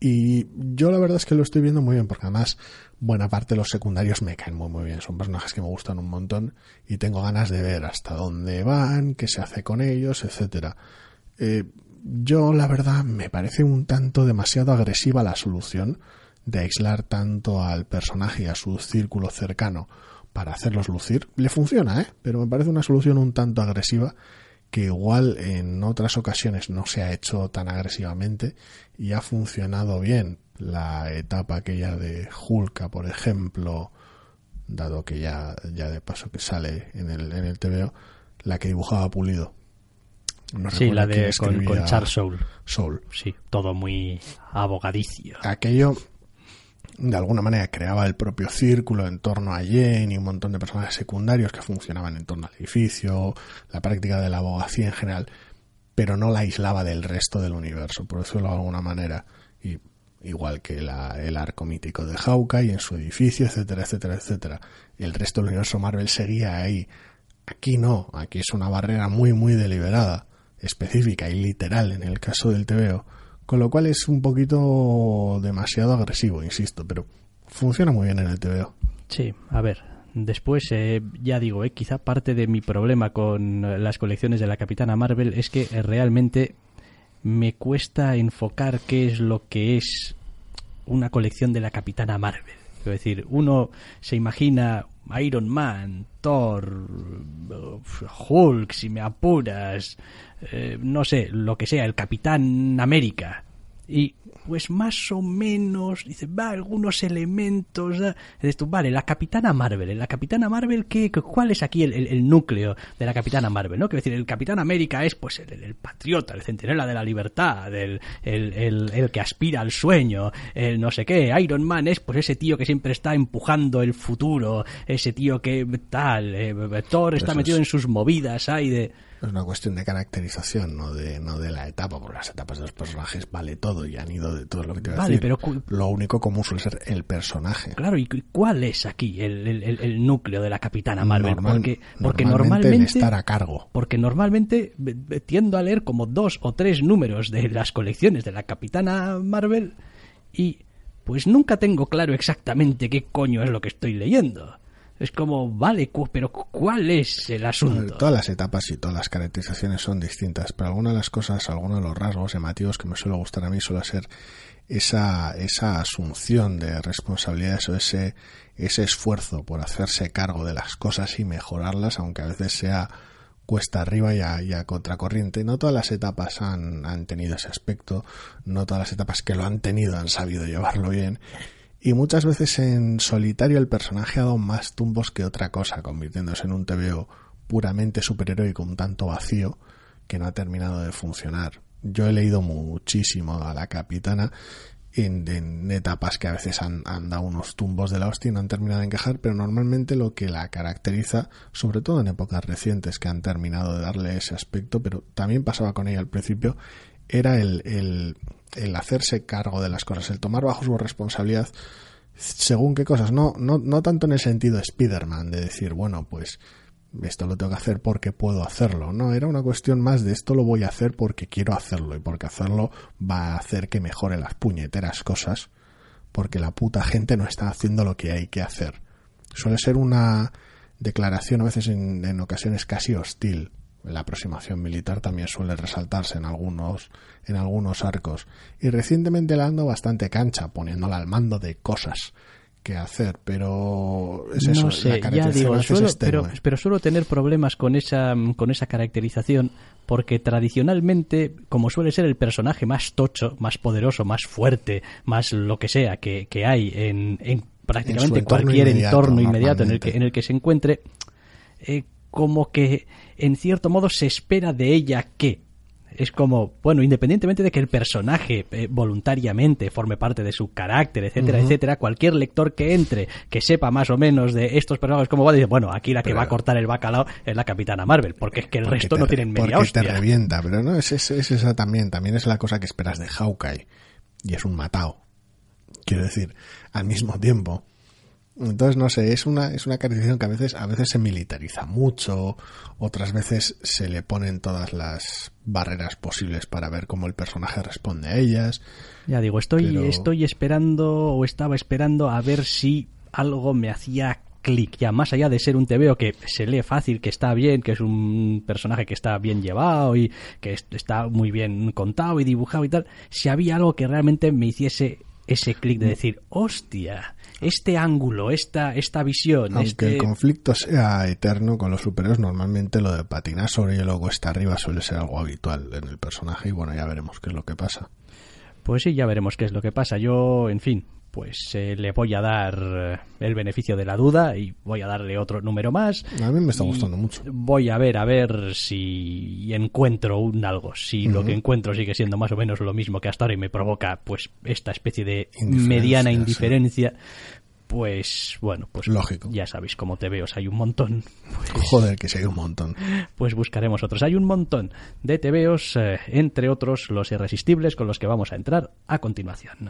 Y yo la verdad es que lo estoy viendo muy bien, porque además buena parte de los secundarios me caen muy muy bien. Son personajes que me gustan un montón y tengo ganas de ver hasta dónde van, qué se hace con ellos, etcétera. Eh, yo la verdad me parece un tanto demasiado agresiva la solución de aislar tanto al personaje y a su círculo cercano para hacerlos lucir. Le funciona, ¿eh? Pero me parece una solución un tanto agresiva que igual en otras ocasiones no se ha hecho tan agresivamente y ha funcionado bien. La etapa aquella de Hulka, por ejemplo, dado que ya, ya de paso que sale en el, en el TVO, la que dibujaba Pulido. sí, la de con, con Charles Soul. Soul. Sí, todo muy abogadicio. Aquello de alguna manera creaba el propio círculo en torno a Jen y un montón de personajes secundarios que funcionaban en torno al edificio, la práctica de la abogacía en general, pero no la aislaba del resto del universo, por decirlo de alguna manera. Y igual que la, el arco mítico de Hawkeye en su edificio, etcétera, etcétera, etcétera. El resto del universo Marvel seguía ahí. Aquí no, aquí es una barrera muy, muy deliberada, específica y literal en el caso del TVO con lo cual es un poquito demasiado agresivo, insisto, pero funciona muy bien en el TVO. Sí, a ver, después eh, ya digo, eh, quizá parte de mi problema con las colecciones de la Capitana Marvel es que eh, realmente me cuesta enfocar qué es lo que es una colección de la Capitana Marvel. Es decir, uno se imagina Iron Man, Thor, Hulk, si me apuras, eh, no sé, lo que sea, el Capitán América. Y pues más o menos, dice, va, algunos elementos. Dices tú, vale, la Capitana Marvel. La Capitana Marvel, ¿qué, ¿cuál es aquí el, núcleo de la Capitana Marvel? ¿no? Quiero decir, el Capitán América es pues el, patriota, el centinela de la libertad, el, el, que aspira al sueño, el no sé qué. Iron Man es pues ese tío que siempre está empujando el futuro, ese tío que tal. Eh, Thor está metido en sus movidas, hay de es una cuestión de caracterización, no de, no de la etapa, porque las etapas de los personajes vale todo y han ido de todo lo que te voy a decir. Pero lo único común suele ser el personaje. Claro, ¿y cuál es aquí el, el, núcleo de la Capitana Marvel? porque, porque normalmente, estar a cargo. Porque normalmente tiendo a leer como dos o tres números de las colecciones de la Capitana Marvel y pues nunca tengo claro exactamente qué coño es lo que estoy leyendo. Es como, vale, pero ¿cuál es el asunto? Todas las etapas y todas las caracterizaciones son distintas, pero algunas de las cosas, algunos de los rasgos llamativos que me suele gustar a mí suele ser esa, esa asunción de responsabilidades o ese, ese esfuerzo por hacerse cargo de las cosas y mejorarlas, aunque a veces sea cuesta arriba y a, y a, contracorriente. No todas las etapas han, han tenido ese aspecto, no todas las etapas que lo han tenido han sabido llevarlo bien y muchas veces en solitario el personaje ha dado más tumbos que otra cosa, convirtiéndose en un TVO puramente superheroico, un tanto vacío, que no ha terminado de funcionar. Yo he leído muchísimo a la capitana en, etapas que a veces han, han, dado unos tumbos de la hostia y no han terminado de encajar, pero normalmente lo que la caracteriza, sobre todo en épocas recientes que han terminado de darle ese aspecto, pero también pasaba con ella al principio, era el, el, el hacerse cargo de las cosas, el tomar bajo su responsabilidad según qué cosas, no, no, no tanto en el sentido de Spider-Man, de decir, bueno, pues esto lo tengo que hacer porque puedo hacerlo, no, era una cuestión más de esto lo voy a hacer porque quiero hacerlo y porque hacerlo va a hacer que mejore las puñeteras cosas, porque la puta gente no está haciendo lo que hay que hacer. Suele ser una declaración a veces en ocasiones casi hostil la aproximación militar también suele resaltarse en algunos, en algunos arcos. Y recientemente le ando bastante cancha, poniéndola al mando de cosas que hacer, pero es eso, no sé, ya digo, pero, pero suelo tener problemas con esa, con esa caracterización porque tradicionalmente, como suele ser el personaje más tocho, más poderoso, más fuerte, más lo que sea que, que hay en, en prácticamente cualquier entorno inmediato en el que, en el que se encuentre, eh, como que en cierto modo se espera de ella que es como, bueno, independientemente de que el personaje eh, voluntariamente forme parte de su carácter, etcétera, etcétera, cualquier lector que entre, que sepa más o menos de estos personajes como va, dice, bueno, aquí la que va a cortar el bacalao es la Capitana Marvel, porque es que el resto no tienen media porque te revienta, pero no, es, es, esa también, también es la cosa que esperas de Hawkeye, y es un matao. Quiero decir, al mismo tiempo, Entonces, no sé, es una, es una caracterización que a veces, a veces se militariza mucho, otras veces se le ponen todas las barreras posibles para ver cómo el personaje responde a ellas. Ya digo, estoy, estoy esperando o estaba esperando a ver si algo me hacía clic, ya más allá de ser un TVO que se lee fácil, que está bien, que es un personaje que está bien llevado y que está muy bien contado y dibujado y tal, si había algo que realmente me hiciese ese clic de decir, hostia, este ángulo, esta, esta visión. Aunque este el conflicto sea eterno con los superhéroes, normalmente lo de patinar sobre hielo cuesta arriba suele ser algo habitual en el personaje y bueno, ya veremos qué es lo que pasa. Pues sí, ya veremos qué es lo que pasa. Yo, en fin, pues eh, le voy a dar eh, el beneficio de la duda y voy a darle otro número más. A mí me está gustando mucho. Voy a ver, a ver si encuentro un algo. Si lo que encuentro sigue siendo más o menos lo mismo que hasta ahora y me provoca pues esta especie de mediana indiferencia. Pues bueno, pues lógico. Ya sabéis cómo te veo, hay un montón. Pues Joder, que si hay un montón. Pues buscaremos otros. Hay un montón de TVOs, eh, entre otros los irresistibles con los que vamos a entrar a continuación.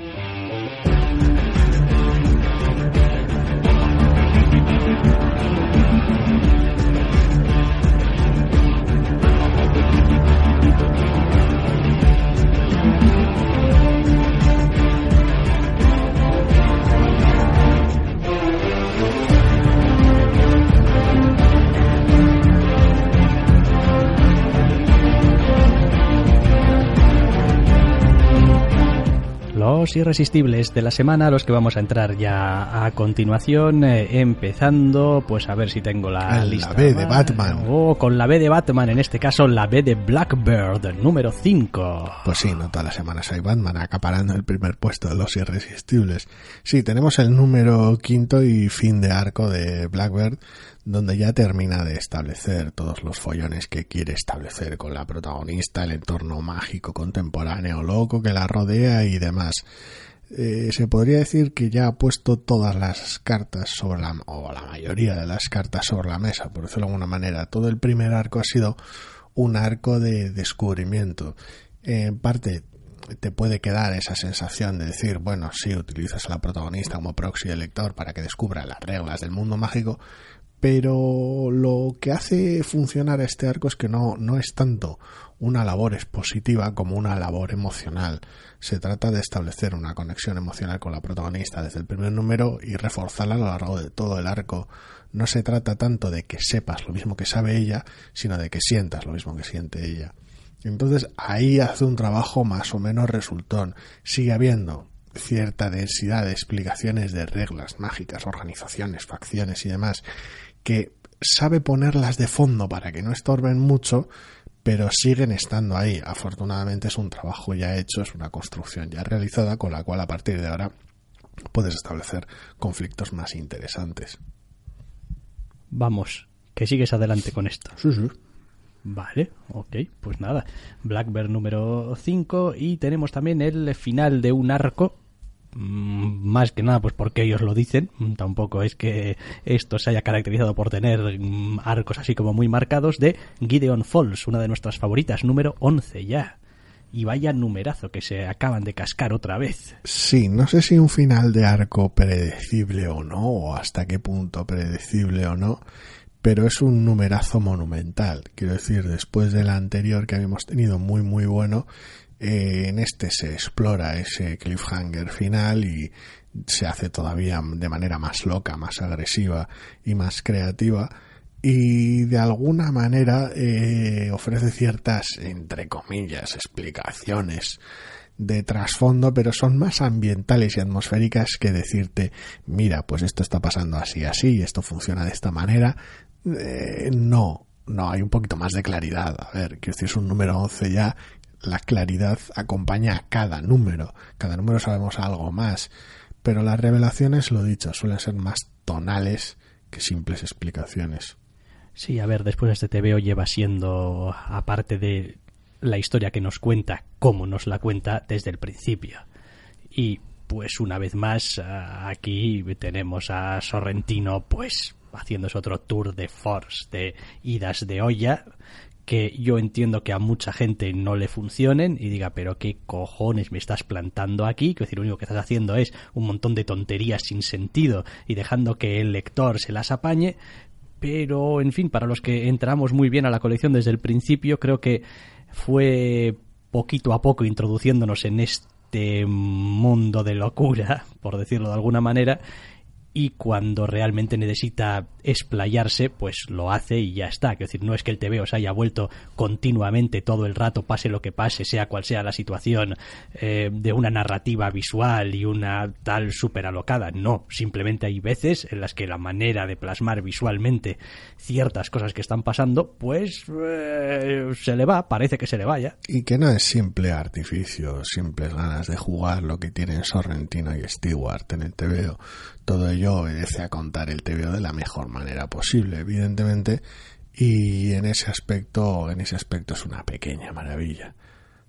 Irresistibles de la semana, los que vamos a entrar ya a continuación, eh, empezando, pues a ver si tengo la lista. La B de Batman. Oh, con la B de Batman, en este caso la B de Blackbird, número 5. Pues sí, no todas las semanas hay Batman acaparando el primer puesto de los irresistibles. Sí, tenemos el número quinto y fin de arco de Blackbird, donde ya termina de establecer todos los follones que quiere establecer con la protagonista, el entorno mágico contemporáneo loco que la rodea y demás. Eh, se podría decir que ya ha puesto todas las cartas sobre la, o la mayoría de las cartas sobre la mesa, por decirlo de alguna manera. Todo el primer arco ha sido un arco de descubrimiento. en parte te puede quedar esa sensación de decir, bueno, sí, utilizas a la protagonista como proxy de lector para que descubra las reglas del mundo mágico, pero lo que hace funcionar este arco es que no, no es tanto una labor expositiva como una labor emocional. Se trata de establecer una conexión emocional con la protagonista desde el primer número y reforzarla a lo largo de todo el arco. No se trata tanto de que sepas lo mismo que sabe ella, sino de que sientas lo mismo que siente ella. Entonces ahí hace un trabajo más o menos resultón. Sigue habiendo cierta densidad de explicaciones de reglas mágicas, organizaciones, facciones y demás que sabe ponerlas de fondo para que no estorben mucho, pero siguen estando ahí. Afortunadamente es un trabajo ya hecho, es una construcción ya realizada con la cual a partir de ahora puedes establecer conflictos más interesantes. Vamos, que sigues adelante con esto. Sí, sí. Vale, ok, pues nada. Blackbird número 5 y tenemos también el final de un arco más que nada pues porque ellos lo dicen tampoco es que esto se haya caracterizado por tener mm, arcos así como muy marcados de Gideon Falls una de nuestras favoritas número 11 ya y vaya numerazo que se acaban de cascar otra vez. Sí, no sé si un final de arco predecible o no, o hasta qué punto predecible o no, pero es un numerazo monumental. Quiero decir, después del anterior que habíamos tenido muy muy bueno, en este se explora ese cliffhanger final y se hace todavía de manera más loca, más agresiva y más creativa y de alguna manera eh, ofrece ciertas, entre comillas, explicaciones de trasfondo, pero son más ambientales y atmosféricas que decirte, mira, pues esto está pasando así, así, esto funciona de esta manera. Eh, no, no, hay un poquito más de claridad. A ver, que si es un número 11 ya la claridad acompaña a cada número. Cada número sabemos algo más. Pero las revelaciones, lo dicho, suelen ser más tonales que simples explicaciones. Sí, a ver, después este TVO lleva siendo, aparte de la historia que nos cuenta, como nos la cuenta desde el principio. Y pues una vez más, aquí tenemos a Sorrentino, pues haciéndose otro tour de force, de idas de olla, que yo entiendo que a mucha gente no le funcionen y diga, pero qué cojones me estás plantando aquí, que decir, lo único que estás haciendo es un montón de tonterías sin sentido y dejando que el lector se las apañe, pero en fin, para los que entramos muy bien a la colección desde el principio, creo que fue poquito a poco introduciéndonos en este mundo de locura, por decirlo de alguna manera, y cuando realmente necesita explayarse, pues lo hace y ya está. Es decir, no es que el TV os haya vuelto continuamente todo el rato, pase lo que pase, sea cual sea la situación, eh, de una narrativa visual y una tal súper alocada. No, simplemente hay veces en las que la manera de plasmar visualmente ciertas cosas que están pasando, pues eh, se le va, parece que se le vaya. Y que no es simple artificio, simples ganas de jugar lo que tienen Sorrentino y Stewart en el TVO todo ello obedece a contar el TVO de la mejor manera posible, evidentemente, y en ese aspecto, en ese aspecto es una pequeña maravilla.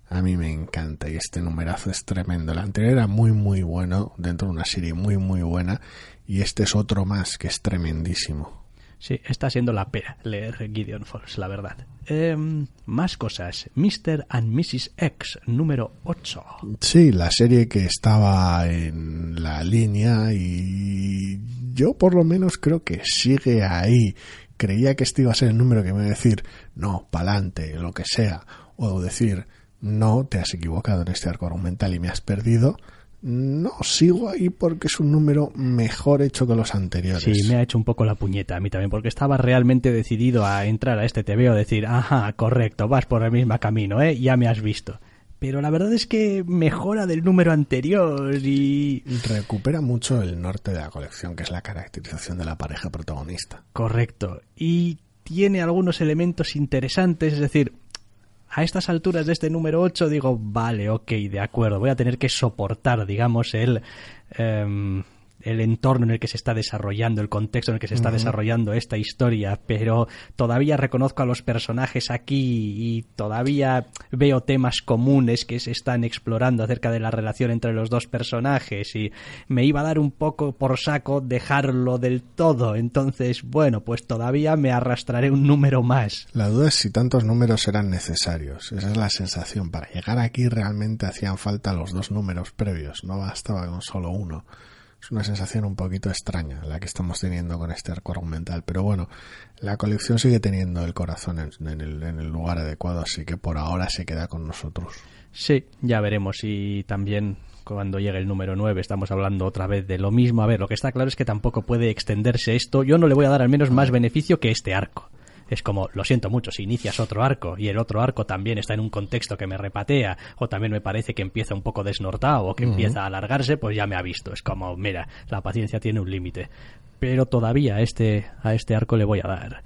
A mí me encanta y este numerazo es tremendo. El anterior era muy muy bueno, dentro de una serie muy muy buena, y este es otro más que es tremendísimo. Sí, está siendo la pena leer Gideon la verdad. Em, más cosas. Mr. and Mrs. X, número 8. Sí, la serie que estaba en la línea y yo por lo menos creo que sigue ahí. Creía que este iba a ser el número que me iba a decir, no, pa'lante, lo que sea. O decir, no, te has equivocado en este arco argumental y me has perdido no, sigo ahí porque es un número mejor hecho que los anteriores. Sí, me ha hecho un poco la puñeta a mí también, porque estaba realmente decidido a entrar a este TV o decir, ajá, correcto, vas por el mismo camino, ¿eh? Ya me has visto. Pero la verdad es que mejora del número anterior y... Recupera mucho el norte de la colección, que es la caracterización de la pareja protagonista. Correcto. Y tiene algunos elementos interesantes, es decir, a estas alturas de este número 8 digo, vale, ok, de acuerdo, voy a tener que soportar, digamos, el... Em, el entorno en el que se está desarrollando, el contexto en el que se está desarrollando esta historia, pero todavía reconozco a los personajes aquí y todavía veo temas comunes que se están explorando acerca de la relación entre los dos personajes y me iba a dar un poco por saco dejarlo del todo. Entonces, bueno, pues todavía me arrastraré un número más. La duda es si tantos números eran necesarios. Esa es la sensación. Para llegar aquí realmente hacían falta los dos números previos, no bastaba con solo uno es una sensación un poquito extraña la que estamos teniendo con este arco argumental. Pero bueno, la colección sigue teniendo el corazón en, el, en el lugar adecuado, así que por ahora se queda con nosotros. Sí, ya veremos. Y también cuando llegue el número 9 estamos hablando otra vez de lo mismo. A ver, lo que está claro es que tampoco puede extenderse esto. Yo no le voy a dar al menos más beneficio que este arco es como, lo siento mucho, si inicias otro arco y el otro arco también está en un contexto que me repatea o también me parece que empieza un poco desnortado o que empieza a alargarse, pues ya me ha visto. Es como, mira, la paciencia tiene un límite. Pero todavía a este, a este arco le voy a dar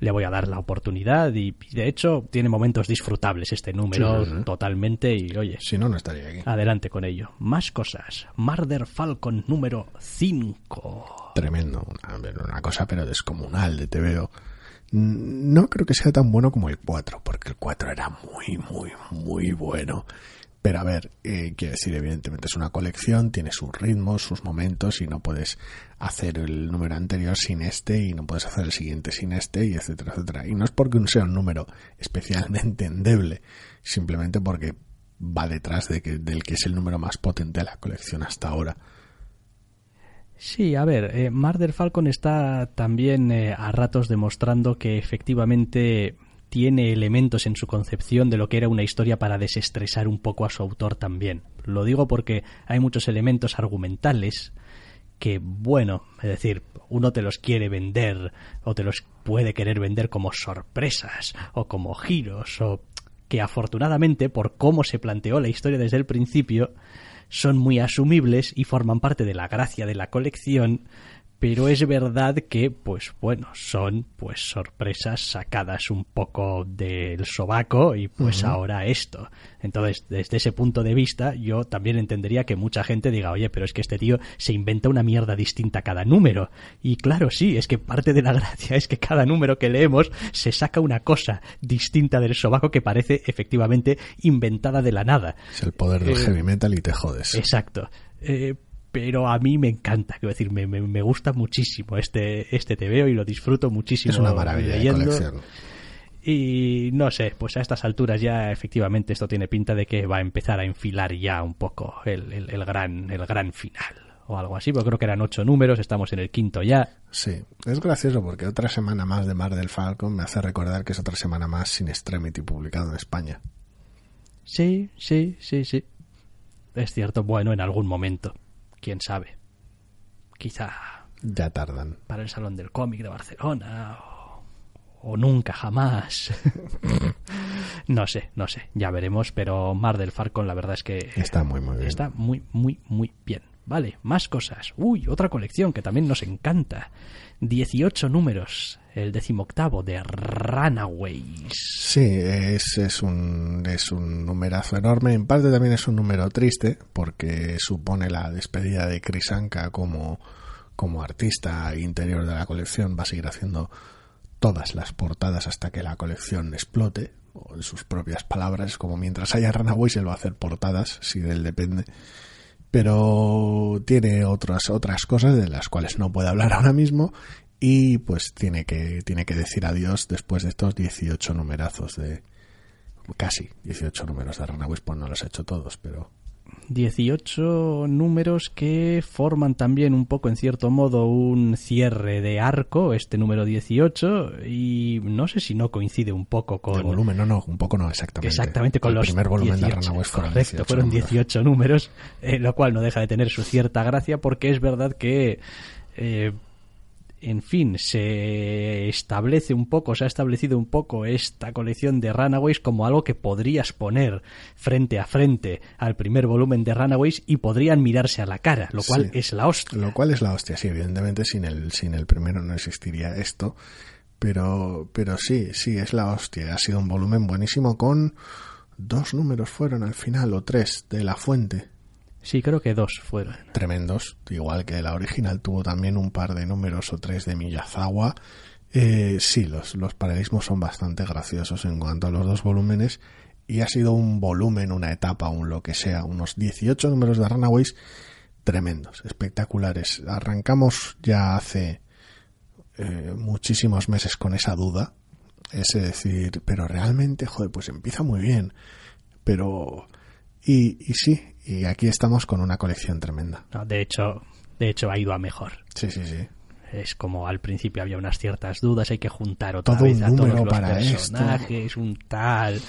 le voy a dar la oportunidad y, de hecho tiene momentos disfrutables este número totalmente y oye si no no estaría aquí. adelante con ello. Más cosas. Marder Falcon número 5 tremendo. Una, una cosa pero descomunal de veo no creo que sea tan bueno como el 4, porque el 4 era muy, muy, muy bueno. Pero a ver, eh, quiero decir, evidentemente es una colección, tiene sus ritmos, sus momentos y no puedes hacer el número anterior sin este y no puedes hacer el siguiente sin este y etcétera, etcétera. Y no es porque sea un número especialmente endeble, simplemente porque va detrás de que, del que es el número más potente de la colección hasta ahora. Sí, a ver, eh, Marder Falcon está también eh, a ratos demostrando que efectivamente tiene elementos en su concepción de lo que era una historia para desestresar un poco a su autor también. Lo digo porque hay muchos elementos argumentales que, bueno, es decir, uno te los quiere vender o te los puede querer vender como sorpresas o como giros o que afortunadamente por cómo se planteó la historia desde el principio son muy asumibles y forman parte de la gracia de la colección, pero es verdad que, pues bueno, son pues sorpresas sacadas un poco del sobaco y pues ahora esto. Entonces, desde ese punto de vista, yo también entendería que mucha gente diga, oye, pero es que este tío se inventa una mierda distinta cada número. Y claro, sí, es que parte de la gracia es que cada número que leemos se saca una cosa distinta del sobaco que parece efectivamente inventada de la nada. Es el poder del Eh, heavy metal y te jodes. Exacto. Eh, pero a mí me encanta, quiero decir, me, me, me gusta muchísimo este, este TVO y lo disfruto muchísimo. Es una maravilla de leyendo. colección. Y no sé, pues a estas alturas ya efectivamente esto tiene pinta de que va a empezar a enfilar ya un poco el, el- el gran, el gran final o algo así, porque creo que eran ocho números, estamos en el quinto ya. Sí, es gracioso porque otra semana más de Mar del Falcon me hace recordar que es otra semana más sin Extremity publicado en España. Sí, sí, sí, sí. Es cierto, bueno, en algún momento, quién sabe. Quizá Ya tardan. para el Salón del Cómic de Barcelona o, o nunca jamás. no sé, no sé, ya veremos, pero Mar del Falcon la verdad es que Está muy, muy bien. está muy, muy, muy bien. Vale, más cosas. Uy, otra colección que también nos encanta. 18 números, el decimoctavo de Runaways. Sí, es, es, un, es un numerazo enorme. En parte también es un número triste porque supone la despedida de Chris Anka como, como artista interior de la colección. Va a seguir haciendo todas las portadas hasta que la colección explote. O en sus propias palabras, como mientras haya Runaways, él va a hacer portadas, si de él depende. Pero tiene otras, otras cosas de las cuales no puede hablar ahora mismo y pues tiene que, tiene que decir adiós después de estos 18 numerazos de... Casi 18 números de Runaways, pues no los he hecho todos, pero 18 números que forman también un poco, en cierto modo, un cierre de arco, este número 18, y no sé si no coincide un poco de con... volumen, no, no, un poco no, exactamente. Exactamente, con El los primer volumen 18, de Runaways fueron correcto, 18 fueron números. 18 números, eh, lo cual no deja de tener su cierta gracia porque es verdad que, eh, en fin, se establece un poco, se ha establecido un poco esta colección de Runaways como algo que podrías poner frente a frente al primer volumen de Runaways y podrían mirarse a la cara, lo cual Sí. es la hostia. Lo cual es la hostia, sí, evidentemente sin el, sin el primero no existiría esto. Pero, pero sí, sí, es la hostia. Ha sido un volumen buenísimo con dos números fueron al final, o tres, de la fuente. Sí, creo que dos fueron. Tremendos, igual que la original tuvo también un par de números o tres de Miyazawa. Eh, sí, los, los paralelismos son bastante graciosos en cuanto a los dos volúmenes. Y ha sido un volumen, una etapa, un lo que sea, unos 18 números de Runaways tremendos, espectaculares. Arrancamos ya hace eh, muchísimos meses con esa duda. Es decir, pero realmente, joder, pues empieza muy bien. Pero... Y, y sí, y aquí estamos con una colección tremenda. No, de hecho, de hecho ha ido a mejor. Sí, sí, sí. Es como al principio había unas ciertas dudas, hay que juntar otra Todo vez un a todos los para esto. personajes, un tal.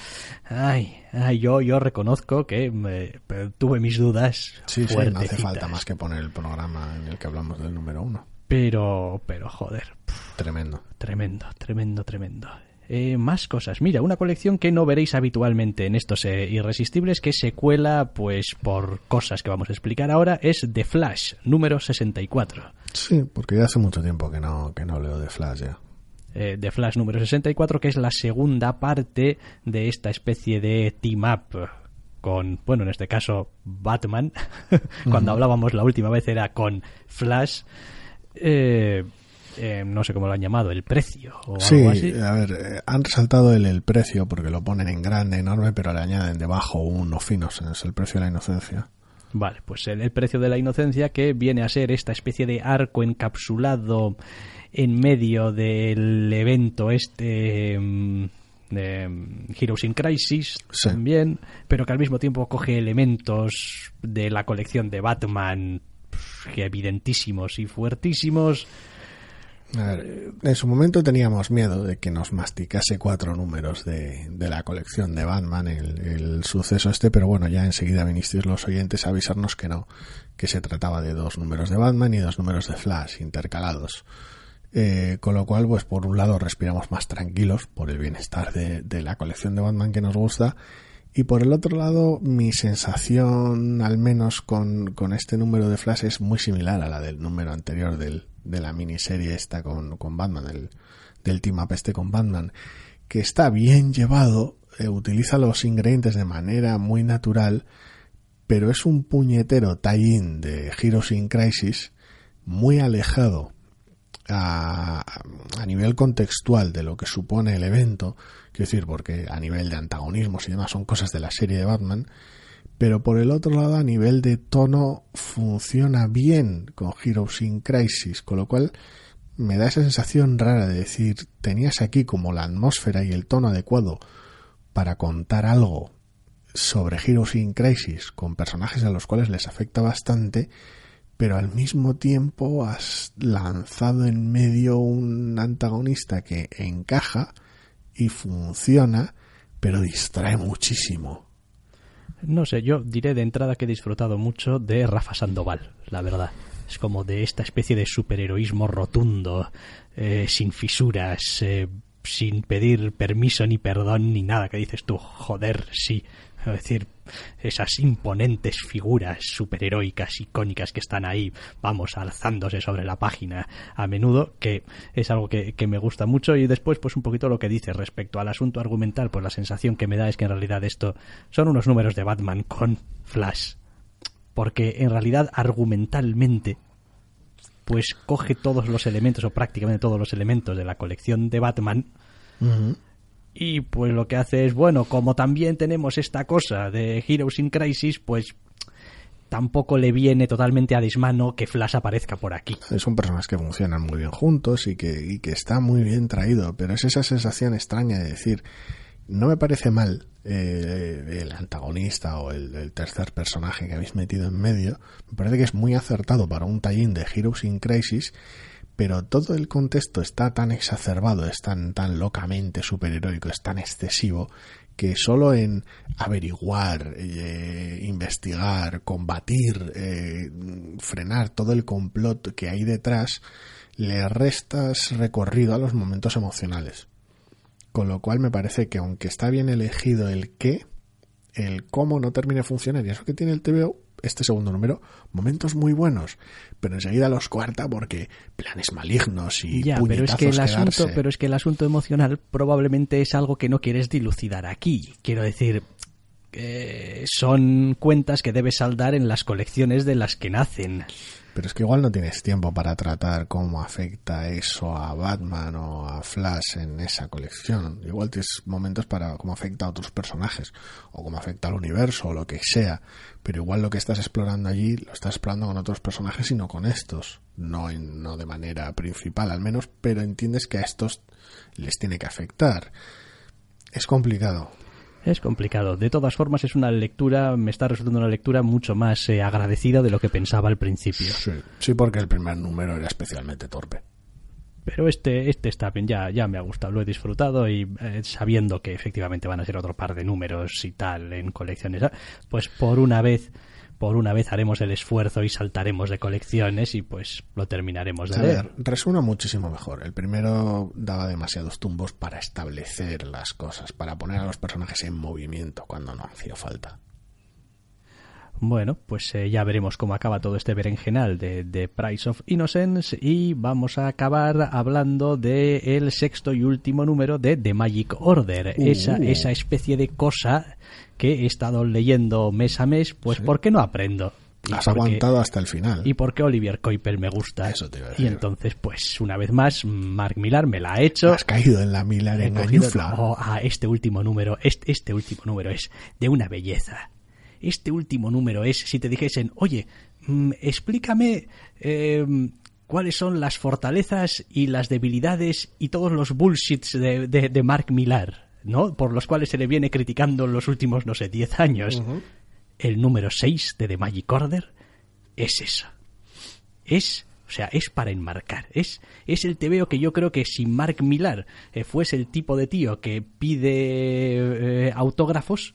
Ay, ay, yo, yo reconozco que me- tuve mis dudas. Sí, sí, no hace falta más que poner el programa en el que hablamos del número uno. Pero, pero joder, Tremendo. tremendo, tremendo, tremendo. Eh, más cosas. Mira, una colección que no veréis habitualmente en estos eh, irresistibles, que se cuela, pues, por cosas que vamos a explicar ahora, es The Flash, número 64. Sí, porque ya hace mucho tiempo que no, que no leo de Flash ya. eh, de Flash número 64, que es la segunda parte de esta especie de team up con, bueno, en este caso, Batman. Cuando hablábamos la última vez era con Flash. Eh, eh, no sé cómo lo han llamado, el precio o Sí, algo así. a ver, eh, han resaltado el, el precio porque lo ponen en grande, enorme, pero le añaden debajo uno fino, es el precio de la inocencia. Vale, pues el, el precio de la inocencia que viene a ser esta especie de arco encapsulado en medio del evento este mm, de mm, Heroes in Crisis Sí. también, pero que al mismo tiempo coge elementos de la colección de Batman evidentísimos y fuertísimos. Ver, en su momento teníamos miedo de que nos masticase cuatro números de, de la colección de Batman, el, el suceso este, pero bueno, ya enseguida vinisteis los oyentes a avisarnos que no, que se trataba de dos números de Batman y dos números de Flash intercalados. Eh, con lo cual, pues por un lado respiramos más tranquilos por el bienestar de, de la colección de Batman que nos gusta, y por el otro lado, mi sensación, al menos con, con este número de Flash, es muy similar a la del número anterior del, de la miniserie esta con, con Batman, del, del team up este con Batman, que está bien llevado, eh, utiliza los ingredientes de manera muy natural, pero es un puñetero tie-in de Heroes in Crisis muy alejado a, a, nivel contextual de lo que supone el evento, quiero decir, porque a nivel de antagonismos y demás son cosas de la serie de Batman, pero por el otro lado a nivel de tono funciona bien con Heroes in Crisis, con lo cual me da esa sensación rara de decir, tenías aquí como la atmósfera y el tono adecuado para contar algo sobre Heroes in Crisis con personajes a los cuales les afecta bastante, pero al mismo tiempo has lanzado en medio un antagonista que encaja y funciona, pero distrae muchísimo. No sé, yo diré de entrada que he disfrutado mucho de Rafa Sandoval, la verdad. Es como de esta especie de superheroísmo rotundo, eh, sin fisuras, eh, sin pedir permiso ni perdón ni nada, que dices tú, joder, sí. Es decir, esas imponentes figuras superheroicas, icónicas que están ahí, vamos, alzándose sobre la página a menudo, que es algo que, que, me gusta mucho. Y después, pues un poquito lo que dice respecto al asunto argumental, pues la sensación que me da es que en realidad esto son unos números de Batman con Flash. Porque en realidad argumentalmente pues coge todos los elementos o prácticamente todos los elementos de la colección de Batman. Y pues lo que hace es bueno como también tenemos esta cosa de Heroes in Crisis pues tampoco le viene totalmente a desmano que Flash aparezca por aquí. Son personas que funcionan muy bien juntos y que, y que está muy bien traído, pero es esa sensación extraña de decir, no me parece mal eh, el antagonista o el, el, tercer personaje que habéis metido en medio. Me parece que es muy acertado para un tallín de Heroes in Crisis, pero todo el contexto está tan exacerbado, es tan, tan locamente superheroico, es tan excesivo, que solo en averiguar, eh, investigar, combatir, eh, frenar todo el complot que hay detrás, le restas recorrido a los momentos emocionales. Con lo cual me parece que aunque está bien elegido el qué, el cómo no termina de funcionar. Y eso que tiene el TVO, este segundo número, momentos muy buenos, pero enseguida los cuarta porque planes malignos y ya, pero es que el asunto, pero es que el asunto emocional probablemente es algo que no quieres dilucidar aquí. Quiero decir, eh, son cuentas que debes saldar en las colecciones de las que nacen. Pero es que igual no tienes tiempo para tratar cómo afecta eso a Batman o a Flash en esa colección. Igual tienes momentos para cómo afecta a otros personajes o cómo afecta al universo o lo que sea. Pero igual lo que estás explorando allí lo estás explorando con otros personajes y no con estos. No, no de manera principal al menos, pero entiendes que a estos les tiene que afectar. Es complicado. Es complicado. De todas formas, es una lectura, me está resultando una lectura mucho más eh, agradecida de lo que pensaba al principio. Sí, sí, porque el primer número era especialmente torpe. Pero este, este está bien, ya, ya me ha gustado, lo he disfrutado y eh, sabiendo que efectivamente van a ser otro par de números y tal en colecciones, pues por una vez por una vez haremos el esfuerzo y saltaremos de colecciones y pues lo terminaremos de a leer. Ver, resuena muchísimo mejor. El primero daba demasiados tumbos para establecer las cosas, para poner a los personajes en movimiento cuando no hacía falta. Bueno, pues eh, ya veremos cómo acaba todo este berenjenal de, de Price of Innocence y vamos a acabar hablando del el sexto y último número de The Magic Order, Uh. esa, esa especie de cosa que he estado leyendo mes a mes, pues Sí. ¿por qué no aprendo? Y Has porque- aguantado hasta el final. y porque Olivier Coipel me gusta. Eso te iba a y decir. entonces, pues una vez más, Mark Millar me la ha hecho. Has caído en la Miller He en cogido- oh, ah, este último número, este, este último número es de una belleza. Este último número es, si te dijesen, oye, mm, explícame eh, cuáles son las fortalezas y las debilidades y todos los bullshits de, de- de Mark Millar, ¿no? Por los cuales se le viene criticando en los últimos, no sé, 10 años. El número 6 de The Magic Order es eso. Es, o sea, es para enmarcar. Es, es el tebeo que yo creo que si Mark Millar eh, fuese el tipo de tío que pide eh, autógrafos,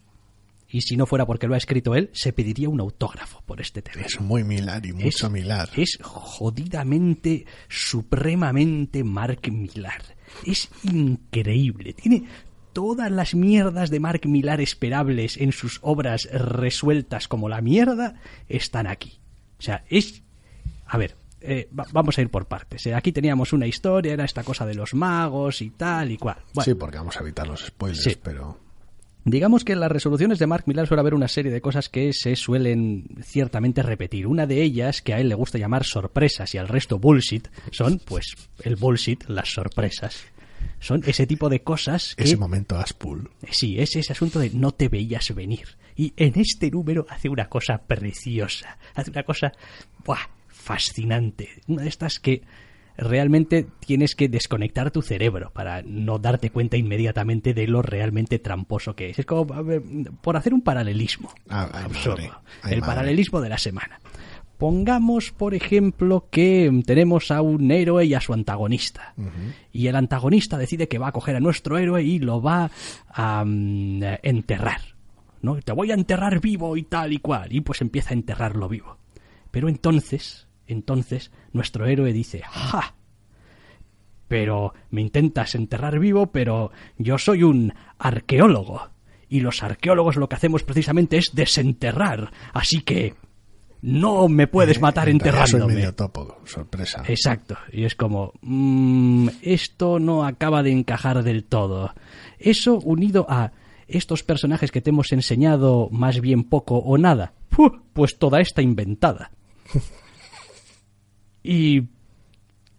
y si no fuera porque lo ha escrito él, se pediría un autógrafo por este tebeo. Es muy Milar y mucho es, Milar. Es jodidamente, supremamente Mark Millar. Es increíble. Tiene todas las mierdas de Mark Millar esperables en sus obras resueltas como la mierda están aquí. O sea, es... A ver, eh, va- vamos a ir por partes. Eh, Aquí teníamos una historia, era esta cosa de los magos y tal y cual. Bueno, Sí, porque vamos a evitar los spoilers, Sí. pero... Digamos que en las resoluciones de Mark Millar suele haber una serie de cosas que se suelen ciertamente repetir. Una de ellas, que a él le gusta llamar sorpresas y al resto bullshit, son, pues, el bullshit, las sorpresas. Son ese tipo de cosas que... Ese momento Aspul. Sí, es ese asunto de no te veías venir. Y en este número hace una cosa preciosa. Hace una cosa ¡buah! fascinante. Una de estas que realmente tienes que desconectar tu cerebro para no darte cuenta inmediatamente de lo realmente tramposo que es. Es como por hacer un paralelismo Ah, ay, absurdo. madre, ay, el madre. paralelismo de la semana. Pongamos, por ejemplo, que tenemos a un héroe y a su antagonista. Y el antagonista decide que va a coger a nuestro héroe y lo va a mm, enterrar. ¿no? Te voy a enterrar vivo y tal y cual. Y pues empieza a enterrarlo vivo. Pero entonces, entonces, nuestro héroe dice, ¡ja! Pero me intentas enterrar vivo, pero yo soy un arqueólogo. Y los arqueólogos lo que hacemos precisamente es desenterrar. Así que no me puedes matar En realidad Soy enterrándome. medio topo, sorpresa. Exacto. Y es como, mm, esto no acaba de encajar del todo. Eso unido a estos personajes que te hemos enseñado más bien poco o nada. Pues toda esta inventada. Y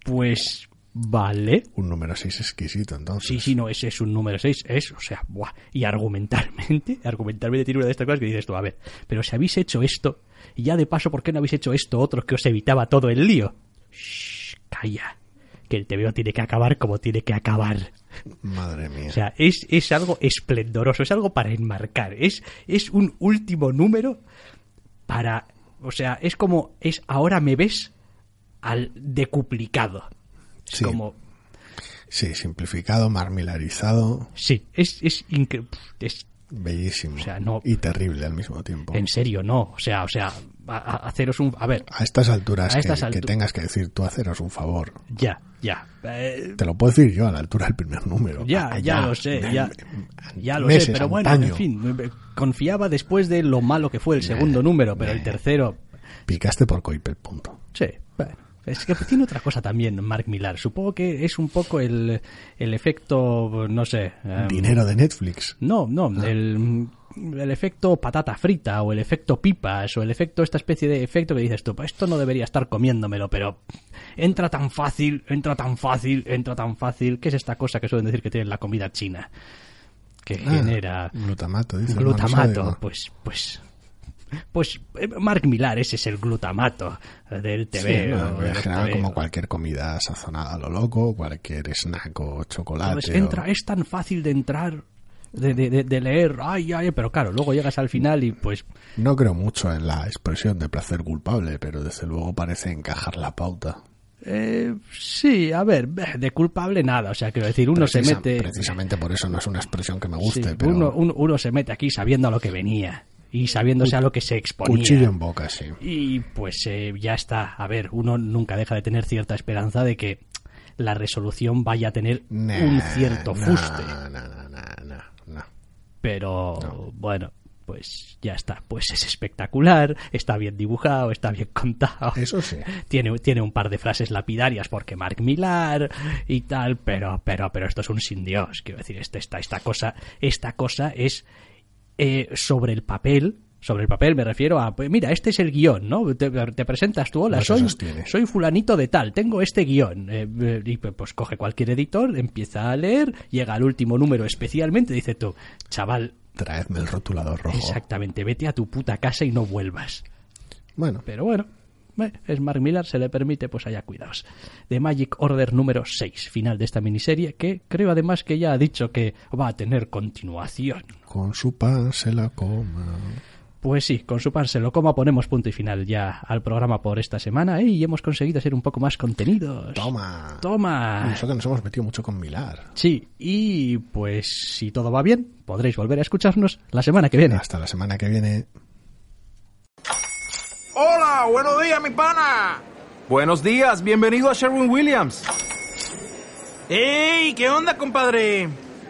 pues vale. Un número 6 exquisito, entonces. Sí, sí, no, ese es un número 6, es, o sea, buah, y argumentalmente, argumentalmente tiene una de estas cosas que dices tú, a ver, pero si habéis hecho esto, y ya de paso, ¿por qué no habéis hecho esto otro que os evitaba todo el lío? Shh, calla, que el TVO tiene que acabar como tiene que acabar. Madre mía. O sea, es, es algo esplendoroso, es algo para enmarcar, es, es un último número para, o sea, es como, es ahora me ves al decuplicado. Es Sí. como, Sí, simplificado, marmilarizado, sí, es, es, es bellísimo. O sea, no- Y terrible al mismo tiempo. En serio, no. O sea, o sea, a- a- haceros un... A ver, A estas alturas, A que, estas que altu- tengas que decir tú haceros un favor. ya, ya. Eh, Te lo puedo decir yo a la altura del primer número. ya, ya lo sé, ya, lo meses, sé, pero bueno, en fin, confiaba después de lo malo que fue el segundo número, pero el tercero, Picaste por Coipel, punto. sí, bueno. Es que tiene otra cosa también, Mark Millar. Supongo que es un poco el, el efecto, no sé... em, Dinero de Netflix. No, no, el, el efecto patata frita o el efecto pipas o el efecto, esta especie de efecto que dices tú, pues esto no debería estar comiéndomelo, pero entra tan fácil, entra tan fácil, entra tan fácil, ¿qué es esta cosa que suelen decir que tiene la comida china? Que Ah, genera glutamato, dice. glutamato, pues, pues... Pues eh, Mark Millar, ese es el glutamato del Sí, TV. no, en general, TV, como cualquier comida sazonada a lo loco, cualquier snack o chocolate. Pues entra, es tan fácil de entrar, de, de- de- leer, ay, ay, pero claro, luego llegas al final y pues No creo mucho en la expresión de placer culpable, pero desde luego parece encajar la pauta. Eh, sí, a ver, de culpable nada. O sea, quiero decir, uno se mete. Precisamente por eso no es una expresión que me sí, guste, pero uno, uno, uno se mete aquí sabiendo a lo que venía y sabiéndose a lo que se exponía. cuchillo en boca, sí. Y pues eh, ya está. A ver, uno nunca deja de tener cierta esperanza de que la resolución vaya a tener Nah, un cierto nah, fuste. nah. Pero bueno, pues ya está. Pues es espectacular, está bien dibujado, está bien contado. Eso sí. Tiene, tiene un par de frases lapidarias porque Mark Millar y tal, pero, pero, pero esto es un sin Dios. Quiero decir, este, esta, esta cosa, esta cosa es eh, sobre el papel. Sobre el papel me refiero a, pues mira, este es el guion, ¿no? Te, te presentas tú, hola, No soy, fulanito de tal, tengo este guion. Eh, eh, y pues coge cualquier editor, empieza a leer, llega al último número especialmente, dice tú, chaval, Traedme el rotulador rojo. exactamente, vete a tu puta casa y no vuelvas. Bueno, Pero bueno, eh, es Mark Millar, se le permite, pues allá cuidados. The Magic Order número 6, final de esta miniserie, que creo además que ya ha dicho que va a tener continuación. Con su pan se la coma. Pues sí, con su pan se lo coma, ponemos punto y final ya al programa por esta semana ¿eh? y hemos conseguido ser un poco más contenidos. Toma. Toma. Nosotros nos hemos metido mucho con Milar. Sí, y pues si todo va bien, podréis volver a escucharnos la semana que viene. Hasta la semana que viene. Hola, buenos días, mi pana. Buenos días, bienvenido a Sherwin Williams. ¡Ey! ¿Qué onda, compadre?